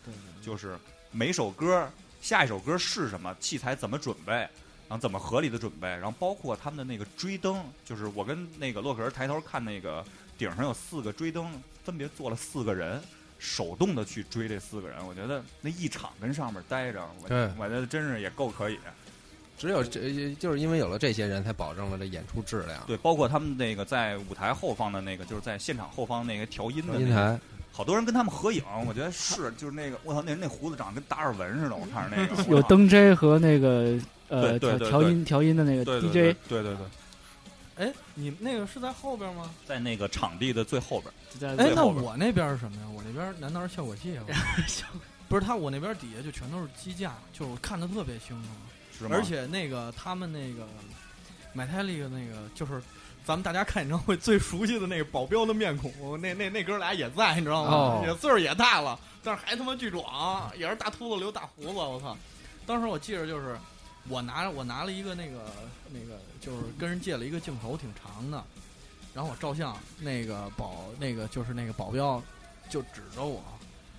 S1: 就是每首歌下一首歌是什么，器材怎么准备，然后怎么合理的准备，然后包括他们的那个追灯，就是我跟那个洛克人抬头看那个顶上有四个追灯，分别坐了四个人。手动的去追这四个人，我觉得那一场跟上面待着，我
S2: 对
S1: 我觉得真是也够可以。
S5: 只有这就是因为有了这些人才保证了这演出质量。
S1: 对，包括他们那个在舞台后方的那个，就是在现场后方那个调音的那个，
S5: 音台
S1: 好多人跟他们合影，我觉得是，就是那个我操，那人那胡子长得跟达尔文似的，我看着那个
S3: 有灯 J 和那个呃调调音调音的那个
S1: 对对
S3: DJ，
S1: 对对对对，
S4: 哎，你那个是在后边吗？
S1: 在那个场地的最后边。
S3: 就在
S4: 哎，那我那边是什么呀？我那边难道是效果器啊？不是，他我那边底下就全都是机架，就是我看的特别清楚。
S1: 是吗？
S4: 而且那个他们那个买泰利的那个就是。咱们大家看演唱会最熟悉的那个保镖的面孔，那那那哥俩也在，你知道吗？
S5: 哦
S4: 也岁数也大了，但是还他妈巨壮，也是大秃子留大胡子，我操！当时我记着就是我拿我拿了一个那个那个就是跟人借了一个镜头挺长的，然后我照相，那个保那个就是那个保镖就指着我，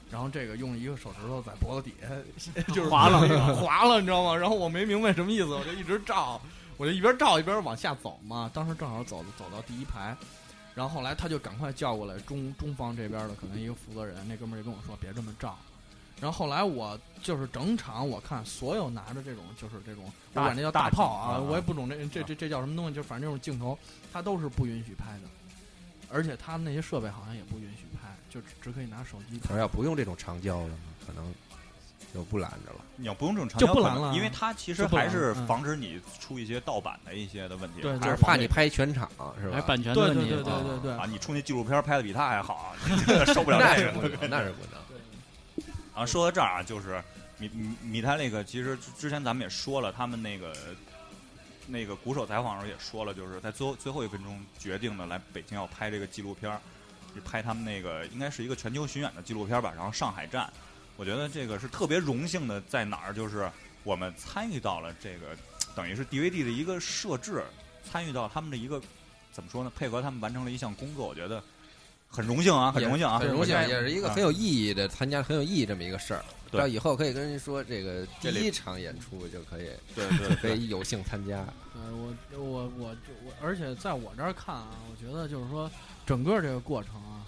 S4: 然后这个用一个手指头在脖子底下 就是
S3: 划了
S4: 划了，你知道吗？然后我没明白什么意思，我就一直照，我就一边照一边往下走嘛。当时正好走走到第一排，然后后来他就赶快叫过来中中方这边的可能一个负责人，那哥们儿就跟我说别这么照。然后后来我就是整场我看所有拿着这种就是这种我
S1: 大
S4: 管这叫
S1: 大
S4: 炮啊，
S1: 啊
S4: 我也不懂这这这这叫什么东西，就反正这种镜头它都是不允许拍的，而且他们那些设备好像也不允许拍，就只只可以拿手机拍
S5: 可能。要不用这种长焦的，可能就不拦着了。
S1: 你要不用这种长焦就不
S4: 拦了
S1: 因为它其实还是
S4: 嗯
S1: 防止你出一些盗版的一些的问题，
S4: 对
S1: 还
S5: 就是是怕你拍全场是吧？
S3: 还版权的问题。
S4: 对对对对
S3: 啊
S4: 对对
S1: 啊，你出那纪录片拍的比他还好，受不了
S5: 那
S1: 个。
S5: 是不能，那是不能。
S1: 然后说到这儿啊，就是米米米泰那个，其实之前咱们也说了，他们那个那个鼓手采访的时候也说了，就是在最后最后一分钟决定的来北京要拍这个纪录片儿，拍他们那个应该是一个全球巡演的纪录片儿吧。然后上海站，我觉得这个是特别荣幸的，在哪儿就是我们参与到了这个等于是 DVD 的一个设置，参与到他们的一个怎么说呢？配合他们完成了一项工作，我觉得很荣幸啊，很荣幸啊，
S5: 很荣幸，也是一个很有意义的参加很有意义这么一个事儿。
S1: 对
S5: 到以后可以跟人说，这个第一场演出就可以
S1: 对对
S5: 可以有幸参加。
S4: 呃，我我我我，而且在我这儿看啊，我觉得就是说，整个这个过程啊，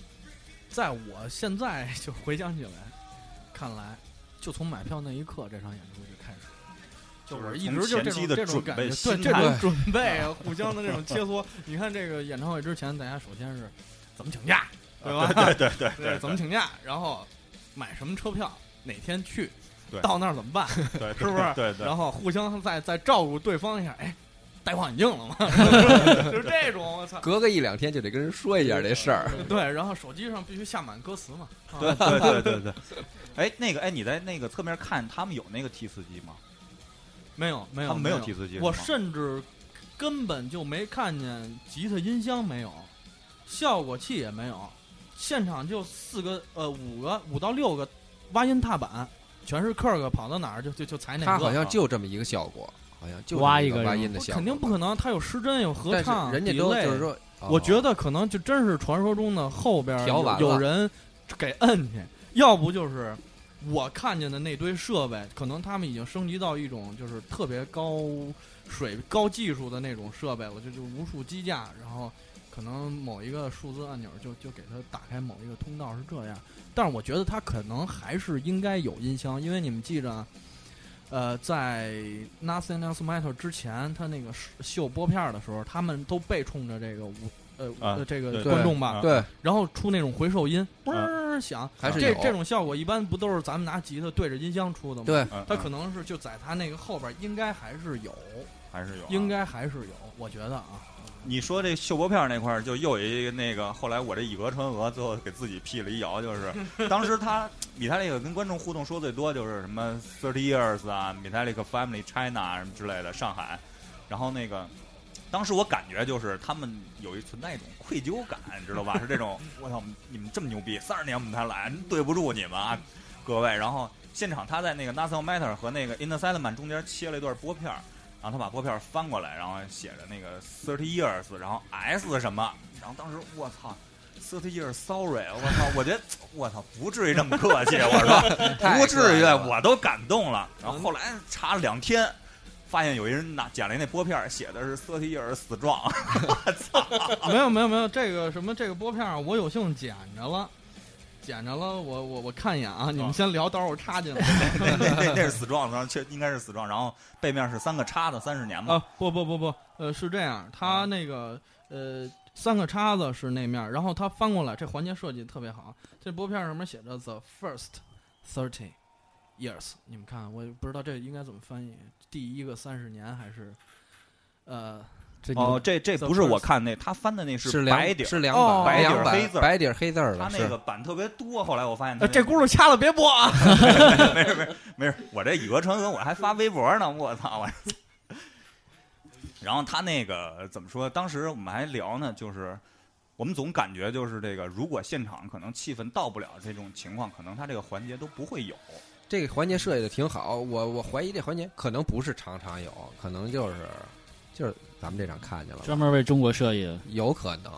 S4: 在我现在就回想起来，看来，就从买票那一刻，这场演出就开始。就
S1: 就是
S4: 我一直就这种这种感觉，对这种准备啊，互相的这种切磋。你看这个演唱会之前，大家首先是怎么请假，对吧？
S1: 对对对
S4: 对，怎么请假，然后买什么车票，哪天去，到那儿怎么办？
S1: 对，
S4: 是不是？
S1: 对对。
S4: 然后互相再再照顾对方一下，哎，戴望远镜了吗？就是这种，我操。
S5: 隔个一两天就得跟人说一下这事儿。
S4: 对，然后手机上必须下满歌词嘛。
S1: 对对对对。哎，那个哎，你在那个侧面看，他们有那个提词机吗？
S4: 没有没有
S1: 他们没有提词机
S4: 我甚至根本就没看见吉他音箱没有，效果器也没有，现场就四个呃五个五到六个挖音踏板，全是 Kirk 跑到哪儿就就就踩哪个。
S5: 他好像就这么一个效果，好像就
S3: 挖一个
S5: 挖音的效果，
S4: 肯定不可能，他有失真有合唱，
S5: 人家都就是说，
S4: 我觉
S5: 得
S4: 得可能就真是传说中的后边有人给摁去，要不就是我看见的那堆设备，可能他们已经升级到一种就是特别高水高技术的那种设备了，就就无数机架，然后可能某一个数字按钮就就给它打开某一个通道是这样。但是我觉得它可能还是应该有音箱，因为你们记着啊。呃，在 Nothing Else Matter 之前，他那个秀拨片儿的时候，他们都背冲着这个舞呃、这个观众吧，
S1: 啊
S5: 对，
S4: 然后出那种回授音，嗡、响，这
S5: 还是有
S4: 这种效果一般不都是咱们拿吉他对着音箱出的吗？，
S5: 对，
S4: 它可能是就在它那个后边，应该还是有，
S1: 还是有啊，
S4: 应该还是有，我觉得啊，
S1: 你说这秀拨片那块儿，就又有一个那个，后来我这以讹传讹，最后给自己辟了一谣，就是 当时他米泰利克跟观众互动说最多就是什么 Thirty Years 啊，米泰利克 Family China 啊什么之类的，上海，然后那个。当时我感觉就是他们有一存在一种愧疚感，你知道吧？是这种我操，你们这么牛逼，三十年我们才来，对不住你们啊，各位。然后现场他在那个 Nothing Matter 和那个 In the Silent 中间切了一段拨片儿，然后他把拨片翻过来，然后写着那个 thirty years，然后 S 什么，然后当时我操，thirty years sorry，我操，我觉得我操不至于这么客气，我说 不至于，我都感动了。然后后来查了两天。发现有一人拿捡了一那拨片，写的是 “thirty years strong”，我操！
S4: 没有没有没有，这个什么这个拨片我有幸捡着了。捡着了，我我我看一眼啊！你们先聊，到时候我插进来。
S1: 那那是 strong，然后确应该是 strong，然后背面是三个叉子，三十年嘛。
S4: 啊，不不不不，呃，是这样，它那个呃三个叉子是那面，然后它翻过来，这环节设计特别好。这拨片上面写着 “the first thirty years”，你们看，我也不知道这应该怎么翻译，第一个三十年还是呃
S3: 这
S1: 哦，这这不是我看那，他翻的那
S5: 是
S1: 白底儿，
S5: 是两
S4: 哦
S5: 版，
S1: 白底儿黑字
S5: 白底儿黑字儿
S1: 他
S5: 的，是
S1: 那个版特别多。后来我发现他
S4: 这轱辘掐了别播啊！
S1: 没事没事没事，我这以讹传讹，我还发微博呢，我操我。然后他那个怎么说？当时我们还聊呢，就是我们总感觉就是这个，如果现场可能气氛到不了这种情况，可能他这个环节都不会有。
S5: 这个环节设计的挺好，我我怀疑这环节可能不是常常有，可能就是就是咱们这场看见了，
S3: 专门为中国设计的，
S5: 有可能，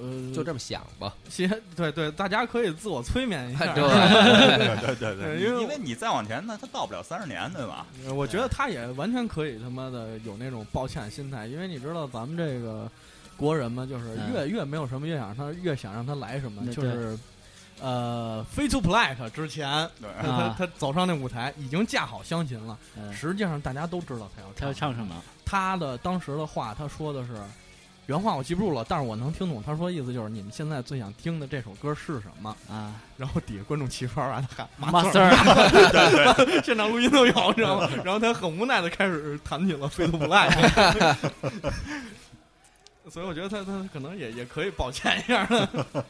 S4: 呃，
S5: 就这么想吧。
S4: 先对对，大家可以自我催眠一下。
S5: 对
S1: 对对
S4: 对因为
S1: 因为你再往前呢，他到不了三十年，对吧？
S4: 呃我觉得他也完全可以他妈的有那种抱歉心态，因为你知道咱们这个国人嘛，就是
S3: 嗯
S4: 越、越没有什么越想让他越想让他来什么，
S3: 对
S4: 就是呃，Fade to Black 之前，
S1: 对，
S4: 他
S3: 啊
S4: 他走上那舞台已经架好湘琴了，
S3: 嗯，
S4: 实际上大家都知道他要
S3: 他要唱什么？
S4: 他的当时的话，他说的是原话我记不住了，但是我能听懂。他说意思就是你们现在最想听的这首歌是什么？
S3: 啊，
S4: 然后底下观众齐刷刷的喊
S3: 马
S4: 马
S3: 四儿，
S4: 现场录音都有，你知道吗？然后他很无奈的开始弹起了《飞度不赖》，所以我觉得他他可能也也可以抱歉一下的。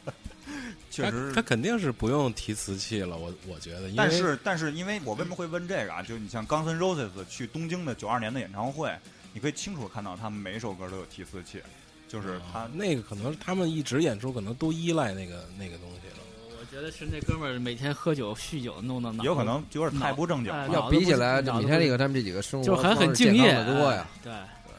S1: 确实
S2: 他他肯定是不用提词器了，我我觉得，
S1: 但是，但是，因为我为什么会问这个啊？就你像 Guns N' Roses 去东京的九二年的演唱会，你可以清楚看到他们每一首歌都有提词器，就是他
S2: 啊那个可能他们一直演出，可能都依赖那个那个东西了。
S3: 我觉得是那哥们儿每天喝酒酗酒弄的脑，
S1: 有可能有点太不正经
S3: 哎
S1: 了。
S5: 要比起来，这
S3: 脑子不
S5: 米开利克他们这几个生活
S3: 就还很敬业
S5: 的多呀。
S3: 对，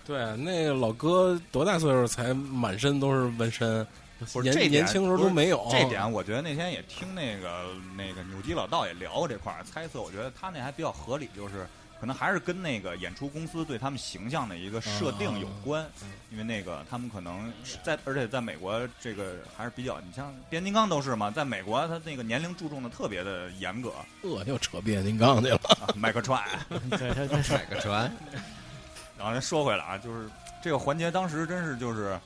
S2: 对，那个老哥多大岁数才满身都是纹身？年
S1: 不是这
S2: 年轻时候都没有。
S1: 这点我觉得那天也听那个那个扭机老道也聊过这块儿，猜测我觉得他那还比较合理，就是可能还是跟那个演出公司对他们形象的一个设定有关，
S2: 嗯
S1: 因为那个他们可能在，而且在美国这个还是比较，你像变形金刚都是嘛，在美国他那个年龄注重的特别的严格，
S2: 呃，又扯变形金刚去了。
S1: 啊麦克踹。
S3: 对他他
S5: 买个船
S1: 然后咱说回来啊，就是这个环节当时真是就是，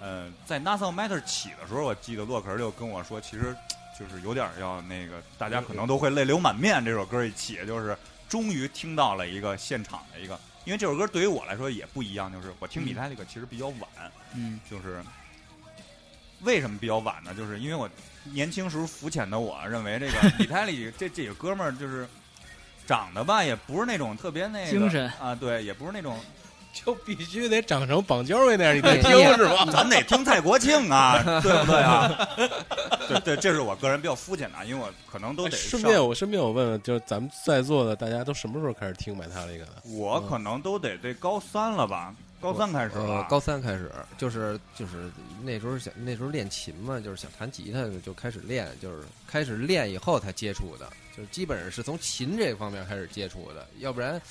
S1: 呃，在 Nothing Matter 起的时候，我记得洛克儿就跟我说，其实就是有点要那个，大家可能都会泪流满面。这首歌一起，就是终于听到了一个现场的一个，因为这首歌对于我来说也不一样，就是我听米泰利克其实比较晚，
S3: 嗯
S1: 就是为什么比较晚呢？就是因为我年轻时候肤浅的我认为这个 米泰里这这个哥们儿就是长得吧，也不是那种特别那个
S3: 精神
S1: 啊，对，也不是那种
S2: 就必须得长成绑交位那样，你得听是吧？
S1: 咱得听蔡国庆啊，对不对啊？对对，这是我个人比较肤浅的，因为我可能都得
S2: 哎顺便我顺便我问问，就是咱们在座的大家都什么时候开始听买他这个的？
S1: 我可能都得这高三了吧，高三开始
S5: 呃
S1: 了，，
S5: 高三开始，就是就是那时候想那时候练琴嘛，就是想弹吉他就开始练，就是开始练以后才接触的，就是基本上是从琴这方面开始接触的，要不然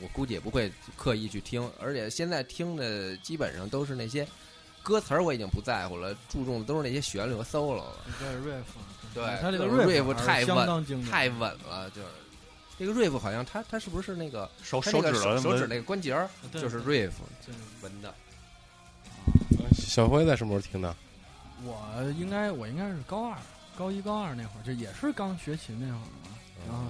S5: 我估计也不会刻意去听，而且现在听的基本上都是那些歌词儿我已经不在乎了，注重的都是那些旋律和 solo 了，
S4: 这是 riff，
S5: 对
S4: 他这个 riff
S5: 太稳
S4: 当，
S5: 太稳了，就是这个 riff 好像他他是不是那个
S1: 手手指
S5: 手手指那个关节儿就是 riff
S4: 对
S5: 纹的。
S2: 小辉在什么时候听的？
S4: 我应该我应该是高二、高一、高二那会儿，就也是刚学琴那会儿嘛。然后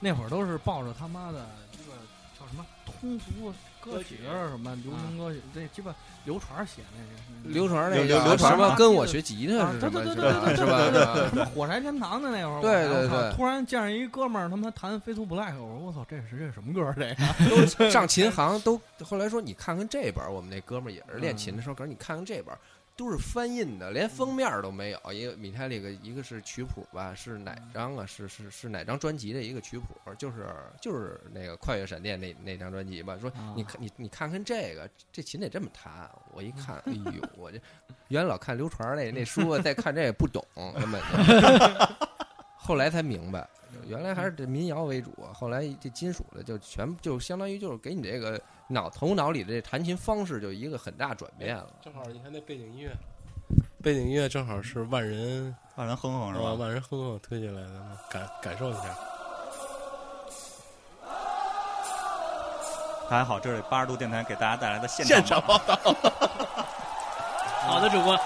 S4: 那会儿都是抱着他妈的这个叫什么通俗歌曲什么流行歌曲，这鸡巴刘传写那个
S5: 流传那个
S1: 流传嘛
S5: 什么跟我学吉他
S4: 啊
S5: 是什么
S4: 对对
S5: 是吧？
S4: 对对对
S5: 是吧？
S4: 什么 火柴天堂的那会儿，
S5: 对
S4: 我操
S5: 对对
S4: 突然见着一哥们儿，他妈弹《飞图 Black》，我说我操，这是这什么歌儿？这个
S5: 都上琴行都后来说你看看这本儿，我们那哥们儿也是练琴的时候，可是你看看这本儿。都是翻印的，连封面都没有。一个米泰利克，一个是曲谱吧，是哪张啊？是是是哪张专辑的一个曲谱？就是就是那个《跨越闪电》那那张专辑吧。说
S4: 啊
S5: 你看你你看看这个，这琴得这么弹。我一看，哎呦，我这原来老看流传那那书，再看这也不懂，根本就。后来才明白，原来还是这民谣为主，后来这金属的就全就相当于就是给你这个脑头脑里的这弹琴方式就一个很大转变了。
S2: 正好你看那背景音乐，背景音乐正好是万人
S1: 万人哼哼是
S2: 啊，
S1: 吧？
S2: 万人哼哼推进来的，感感受一下。
S1: 大家好，这是八十度电台给大家带来的现
S2: 现
S1: 场版。
S3: 好的，主播，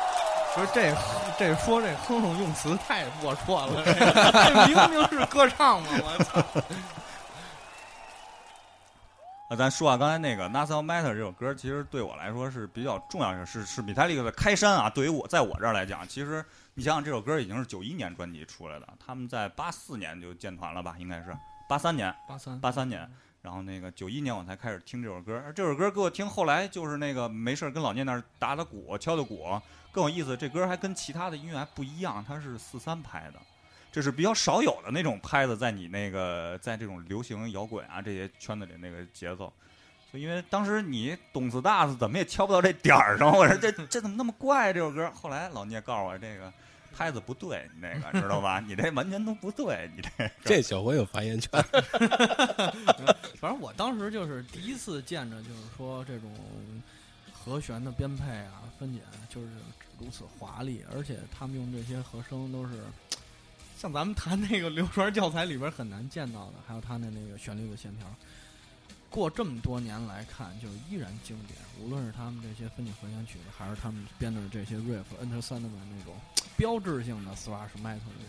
S4: 不是这这说这哼哼用词太龌龊了，这这明明是歌唱嘛！我操，
S1: 啊，咱说啊，刚才那个《Nothing Matter》这首歌，其实对我来说是比较重要的，是是米泰利克的开山啊。对于我，在我这儿来讲，其实你想想，这首歌已经是九一年专辑出来的，他们在八四年就建团了吧？应该是八三年，
S4: 八三
S1: 八三年。然后那个九一年我才开始听这首歌，这首歌给我听，后来就是那个没事跟老聂那儿打打鼓、敲敲鼓，更有意思。这歌还跟其他的音乐还不一样，它是四三拍的，这是比较少有的那种拍子，在你那个在这种流行摇滚啊这些圈子里那个节奏。就因为当时你懂次大次怎么也敲不到这点儿上，我说这这怎么那么怪这首歌？后来老聂告诉我这个拍子不对，你那个 知道吧？你这完全都不对，你这
S2: 这小辉有发言权，
S4: 反正我当时就是第一次见着，就是说这种和弦的编配啊、分解就是如此华丽，而且他们用这些和声都是像咱们弹那个流传教材里边很难见到的，还有他的那个旋律的线条。过这么多年来看，就是依然经典。无论是他们这些分解和弦曲，还是他们编的这些 riff、enter sentiment 那种标志性的 thrash metal 的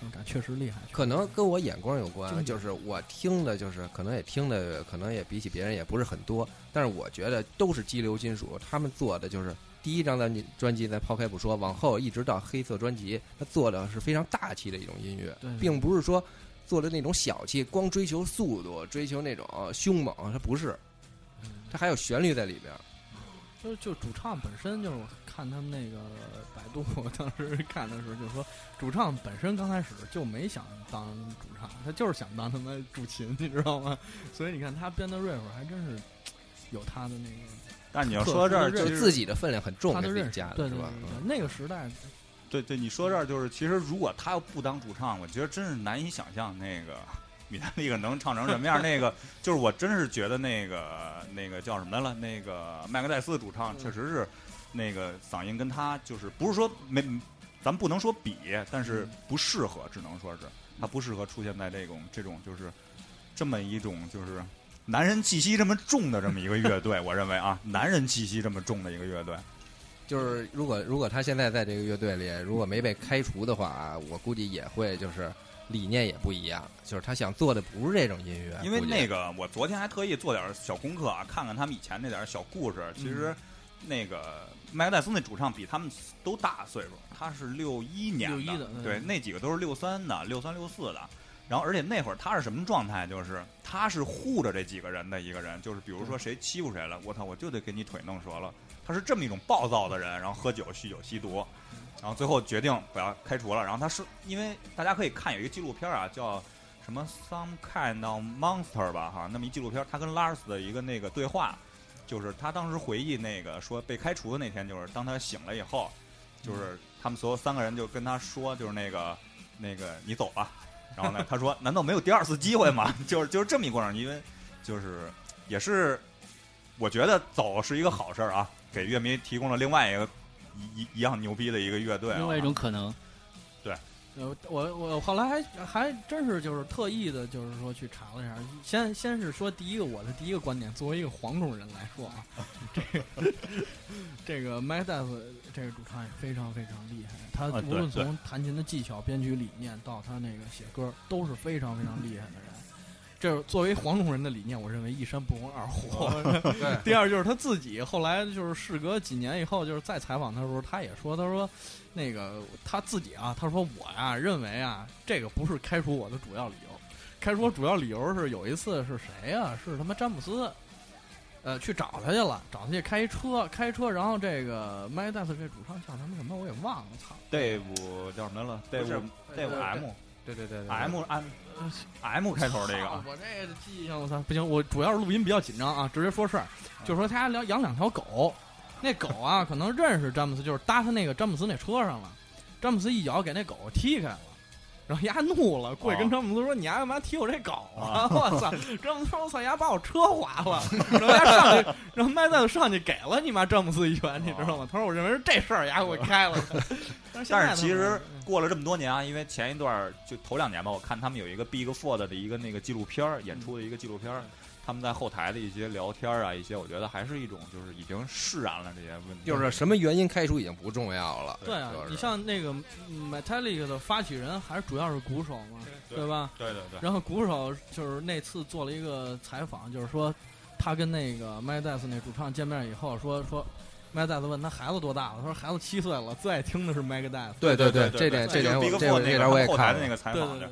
S4: 这种感，确实厉害。
S5: 可能跟我眼光有关，就是我听的，就是可能也听的，可能也比起别人也不是很多，但是我觉得都是激流金属，他们做的就是第一张专辑专辑，咱抛开不说，往后一直到黑色专辑，他做的是非常大气的一种音乐，并不是说做的那种小气，光追求速度，追求那种凶猛，它不是，它还有旋律在里边。
S4: 就就主唱本身就是我看他们那个百度，我当时看的时候就说，主唱本身刚开始就没想当主唱，他就是想当他妈主琴，你知道吗？所以你看他编的 riff 还真是有他的那个
S1: 但你要说到这儿，
S5: 就自己的分量很重，
S4: 他的认识
S5: 给自己加，的
S4: 对对
S5: 吧？
S4: 对
S5: 嗯
S4: 对，那个时代
S1: 对对，你说这儿就是，其实如果他要不当主唱，我觉得真是难以想象那个米泰利克能唱成什么样。那个就是我真是觉得那个那个叫什么来了，那个麦克戴斯主唱确实是那个嗓音跟他就是不是说没，咱不能说比，但是不适合，只能说是他不适合出现在这种这种就是这么一种就是。男人气息这么重的这么一个乐队，我认为啊，男人气息这么重的一个乐队，
S5: 就是如果如果他现在在这个乐队里，如果没被开除的话，我估计也会就是理念也不一样，就是他想做的不是这种音乐，
S1: 因为那个，我昨天还特意做点小功课啊，看看他们以前那点小故事。其实，那个麦克戴斯那主唱比他们都大岁数，他是六一年
S4: 61的嗯
S1: 对，那几个都是六三的、六三六四的。然后而且那会儿他是什么状态？就是他是护着这几个人的一个人，就是比如说谁欺负谁了，我操，我就得给你腿弄折了。他是这么一种暴躁的人，然后喝酒、酗酒、吸毒，然后最后决定把他开除了。然后他是因为大家可以看有一个纪录片啊，叫什么《Some Kind of Monster》吧，哈，那么一纪录片，他跟 Lars 的一个那个对话，就是他当时回忆那个说被开除的那天，就是当他醒了以后，就是他们所有三个人就跟他说，就是那个那个你走吧。然后呢，他说难道没有第二次机会吗？就是就是这么一过程，因为就是也是我觉得走是一个好事儿啊，给乐迷提供了另外一个一一一样牛逼的一个乐队啊，
S3: 另外一种可能。
S4: 呃，我我后来还还真是就是特意的，就是说去查了一下。先先是说第一个，我的第一个观点，作为一个黄种人来说啊，这个这个 m a d e v 这个主唱也非常非常厉害。他无论从弹琴的技巧、编曲理念到他那个写歌，都是非常非常厉害的人。这是作为黄种人的理念，我认为一山不容二虎。
S5: 对，
S4: 第二就是他自己，后来就是事隔几年以后，就是再采访他的时候，他也说，他说，那个他自己啊，他说我呀认为啊，这个不是开除我的主要理由，开除我主要理由是有一次是谁呀、是他妈詹姆斯，呃，去找他去了，找他去开一车，开车，然后这个麦戴斯这主唱叫什么什么我也忘了，操。
S1: Dave 叫什么了？Dave Dave M
S5: 对对对对
S1: M M M 开头这个
S4: 我这个记性，我操，不行，我主要是录音比较紧张啊，直接说事儿，就说他家养养两条狗，那狗啊可能认识詹姆斯，就是搭他那个詹姆斯那车上了，詹姆斯一脚给那狗踢开了。然后丫怒了，过去跟詹姆斯说：“你丫干嘛踢我这狗啊？” 我操！詹姆斯说：“我操，丫把我车划了。”然后丫上去，然后麦赞上去给了你妈詹姆斯一拳，你知道吗？他说：“我认为是这事儿，丫给我开了。”但是
S1: 其实过了这么多年啊，因为前一段儿就头两年吧，我看他们有一个 Big Four 的一个那个纪录片儿演出的一个纪录片儿，他们在后台的一些聊天儿啊，一些我觉得还是一种就是已经释然了这些问题。
S5: 就是什么原因开除已经不重要了。
S4: 对啊
S5: 就，是
S4: 你像那个嗯 Metallica 的发起人还是主要是鼓手嘛，
S1: 对
S4: 对吧？
S1: 对对对，
S4: 然后鼓手就是那次做了一个采访，就是说他跟那个 m y d e s 那主唱见面以后说说 m y d e s 问他孩子多大了，他说孩子七岁了，最爱听的是 m y d e s
S5: 对
S1: 对
S5: 这点这点我这点我也
S1: 后台
S5: 看
S1: 那个采
S4: 对对
S1: 访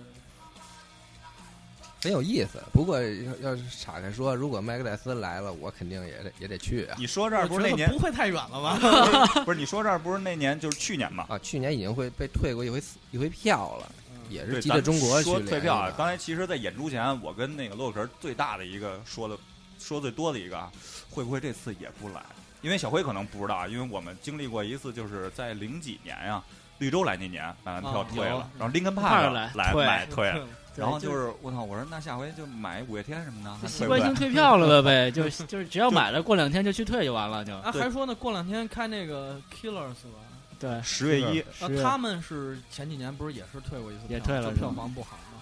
S5: 很有意思。不过要要是岔开说，如果麦克戴斯来了，我肯定也得也得去啊。
S1: 你说这儿不是那年
S4: 不会太远了吧？
S1: 不是你说这儿不是那年就是去年嘛？
S5: 啊，去年已经会被退过一回一回票了，也是
S1: 对，
S5: 记得中国去
S1: 说退票啊。刚才其实，在演出前，我跟那个洛克最大的一个说的说最多的一个啊，会不会这次也不来？因为小辉可能不知道啊，因为我们经历过一次，就是在零几年呀、绿洲来那年买完票
S4: 啊
S1: 退了，
S3: 有。
S1: 然后林肯
S3: 帕
S1: 帕克
S3: 克来退
S1: 买 退了，然后就是我操，我说那下回就买五月天什么的，还
S3: 习？惯性退票了呗 呗，就就是只要买了，过两天就去退就完了，就。
S4: 啊，还说呢，过两天开那个 Killers 吧。
S3: 对。
S1: 十月一，
S4: 啊他们是前几年不是也是退过一次票，
S3: 也退了
S4: 就票房不好嘛，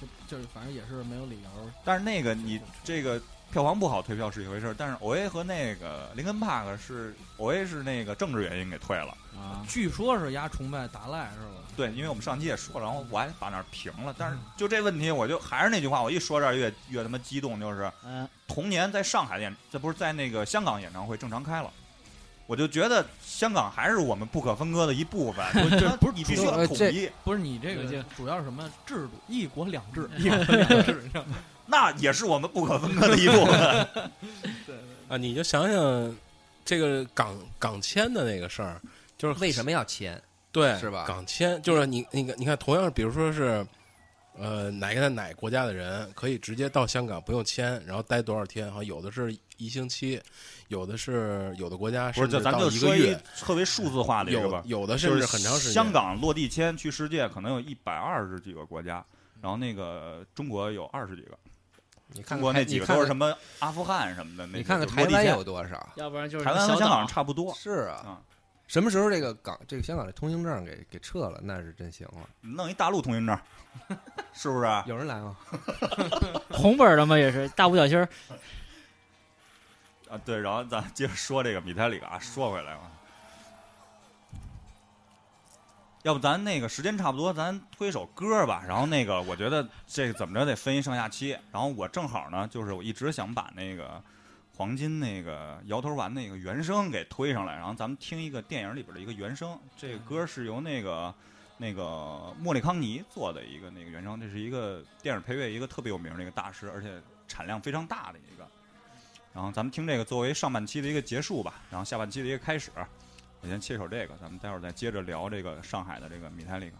S4: 就就是反正也是没有理由。
S1: 但是那个你这个票房不好退票是一回事儿，但是 O A 和那个林肯帕克是 O A 是那个政治原因给退了。
S3: 啊，
S4: 据说是压崇拜达赖是吧？
S1: 对，因为我们上期也说了，然后我还把那儿评了，但
S3: 嗯
S1: 是就这问题，我就还是那句话，我一说这儿越越他妈激动，就是
S3: 嗯，
S1: 同年在上海演，这不是在那个香港演唱会正常开了，我就觉得香港还是我们不可分割的一部分，
S4: 不这不是
S1: 你必须要统一，
S4: 不是你这个主要是什么制度？一国两制，一国两制？
S1: 那也是我们不可分割的一部分。
S2: 对 啊，你就想想这个港港签的那个事儿，就是
S5: 为什么要签？
S2: 对
S5: 是吧
S2: 港签就是你你你看，同样比如说是呃哪个哪个国家的人可以直接到香港不用签，然后待多少天？好像有的是一星期，有的是有的国家
S1: 不是，就咱
S2: 甚至到
S1: 就说一
S2: 一个月，
S1: 特别数字化的一个
S2: 有
S1: 吧，
S2: 有的甚至
S1: 就是
S2: 很长时间。
S1: 香港落地签去世界可能有一百二十几个国家，然后那个中国有二十几个，
S5: 你看看
S1: 中国那几个都是什么阿富汗什么的，那
S5: 你看看台湾有多少？
S3: 要不然就是
S1: 台湾和香港差不多。
S5: 是啊
S1: 啊，
S5: 什么时候这个港这个香港的通行证给给撤了，那是真行了。
S1: 弄一大陆通行证，是不是？
S5: 有人来吗？
S3: 红本的嘛，也是大五角星儿。
S1: 啊，对，然后咱接着说这个米泰里啊，说回来嘛，要不咱那个时间差不多，咱推首歌吧。然后那个，我觉得这个怎么着得分一上下期。然后我正好呢，就是我一直想把那个黄金那个摇头丸那个原声给推上来。然后咱们听一个电影里边的一个原声，这个歌是由那个那个莫里康尼做的一个那个原声，这是一个电影配乐一个特别有名的一个大师，而且产量非常大的一个。然后咱们听这个作为上半期的一个结束吧，然后下半期的一个开始。先切手这个，咱们待会儿再接着聊这个上海的这个米泰利克。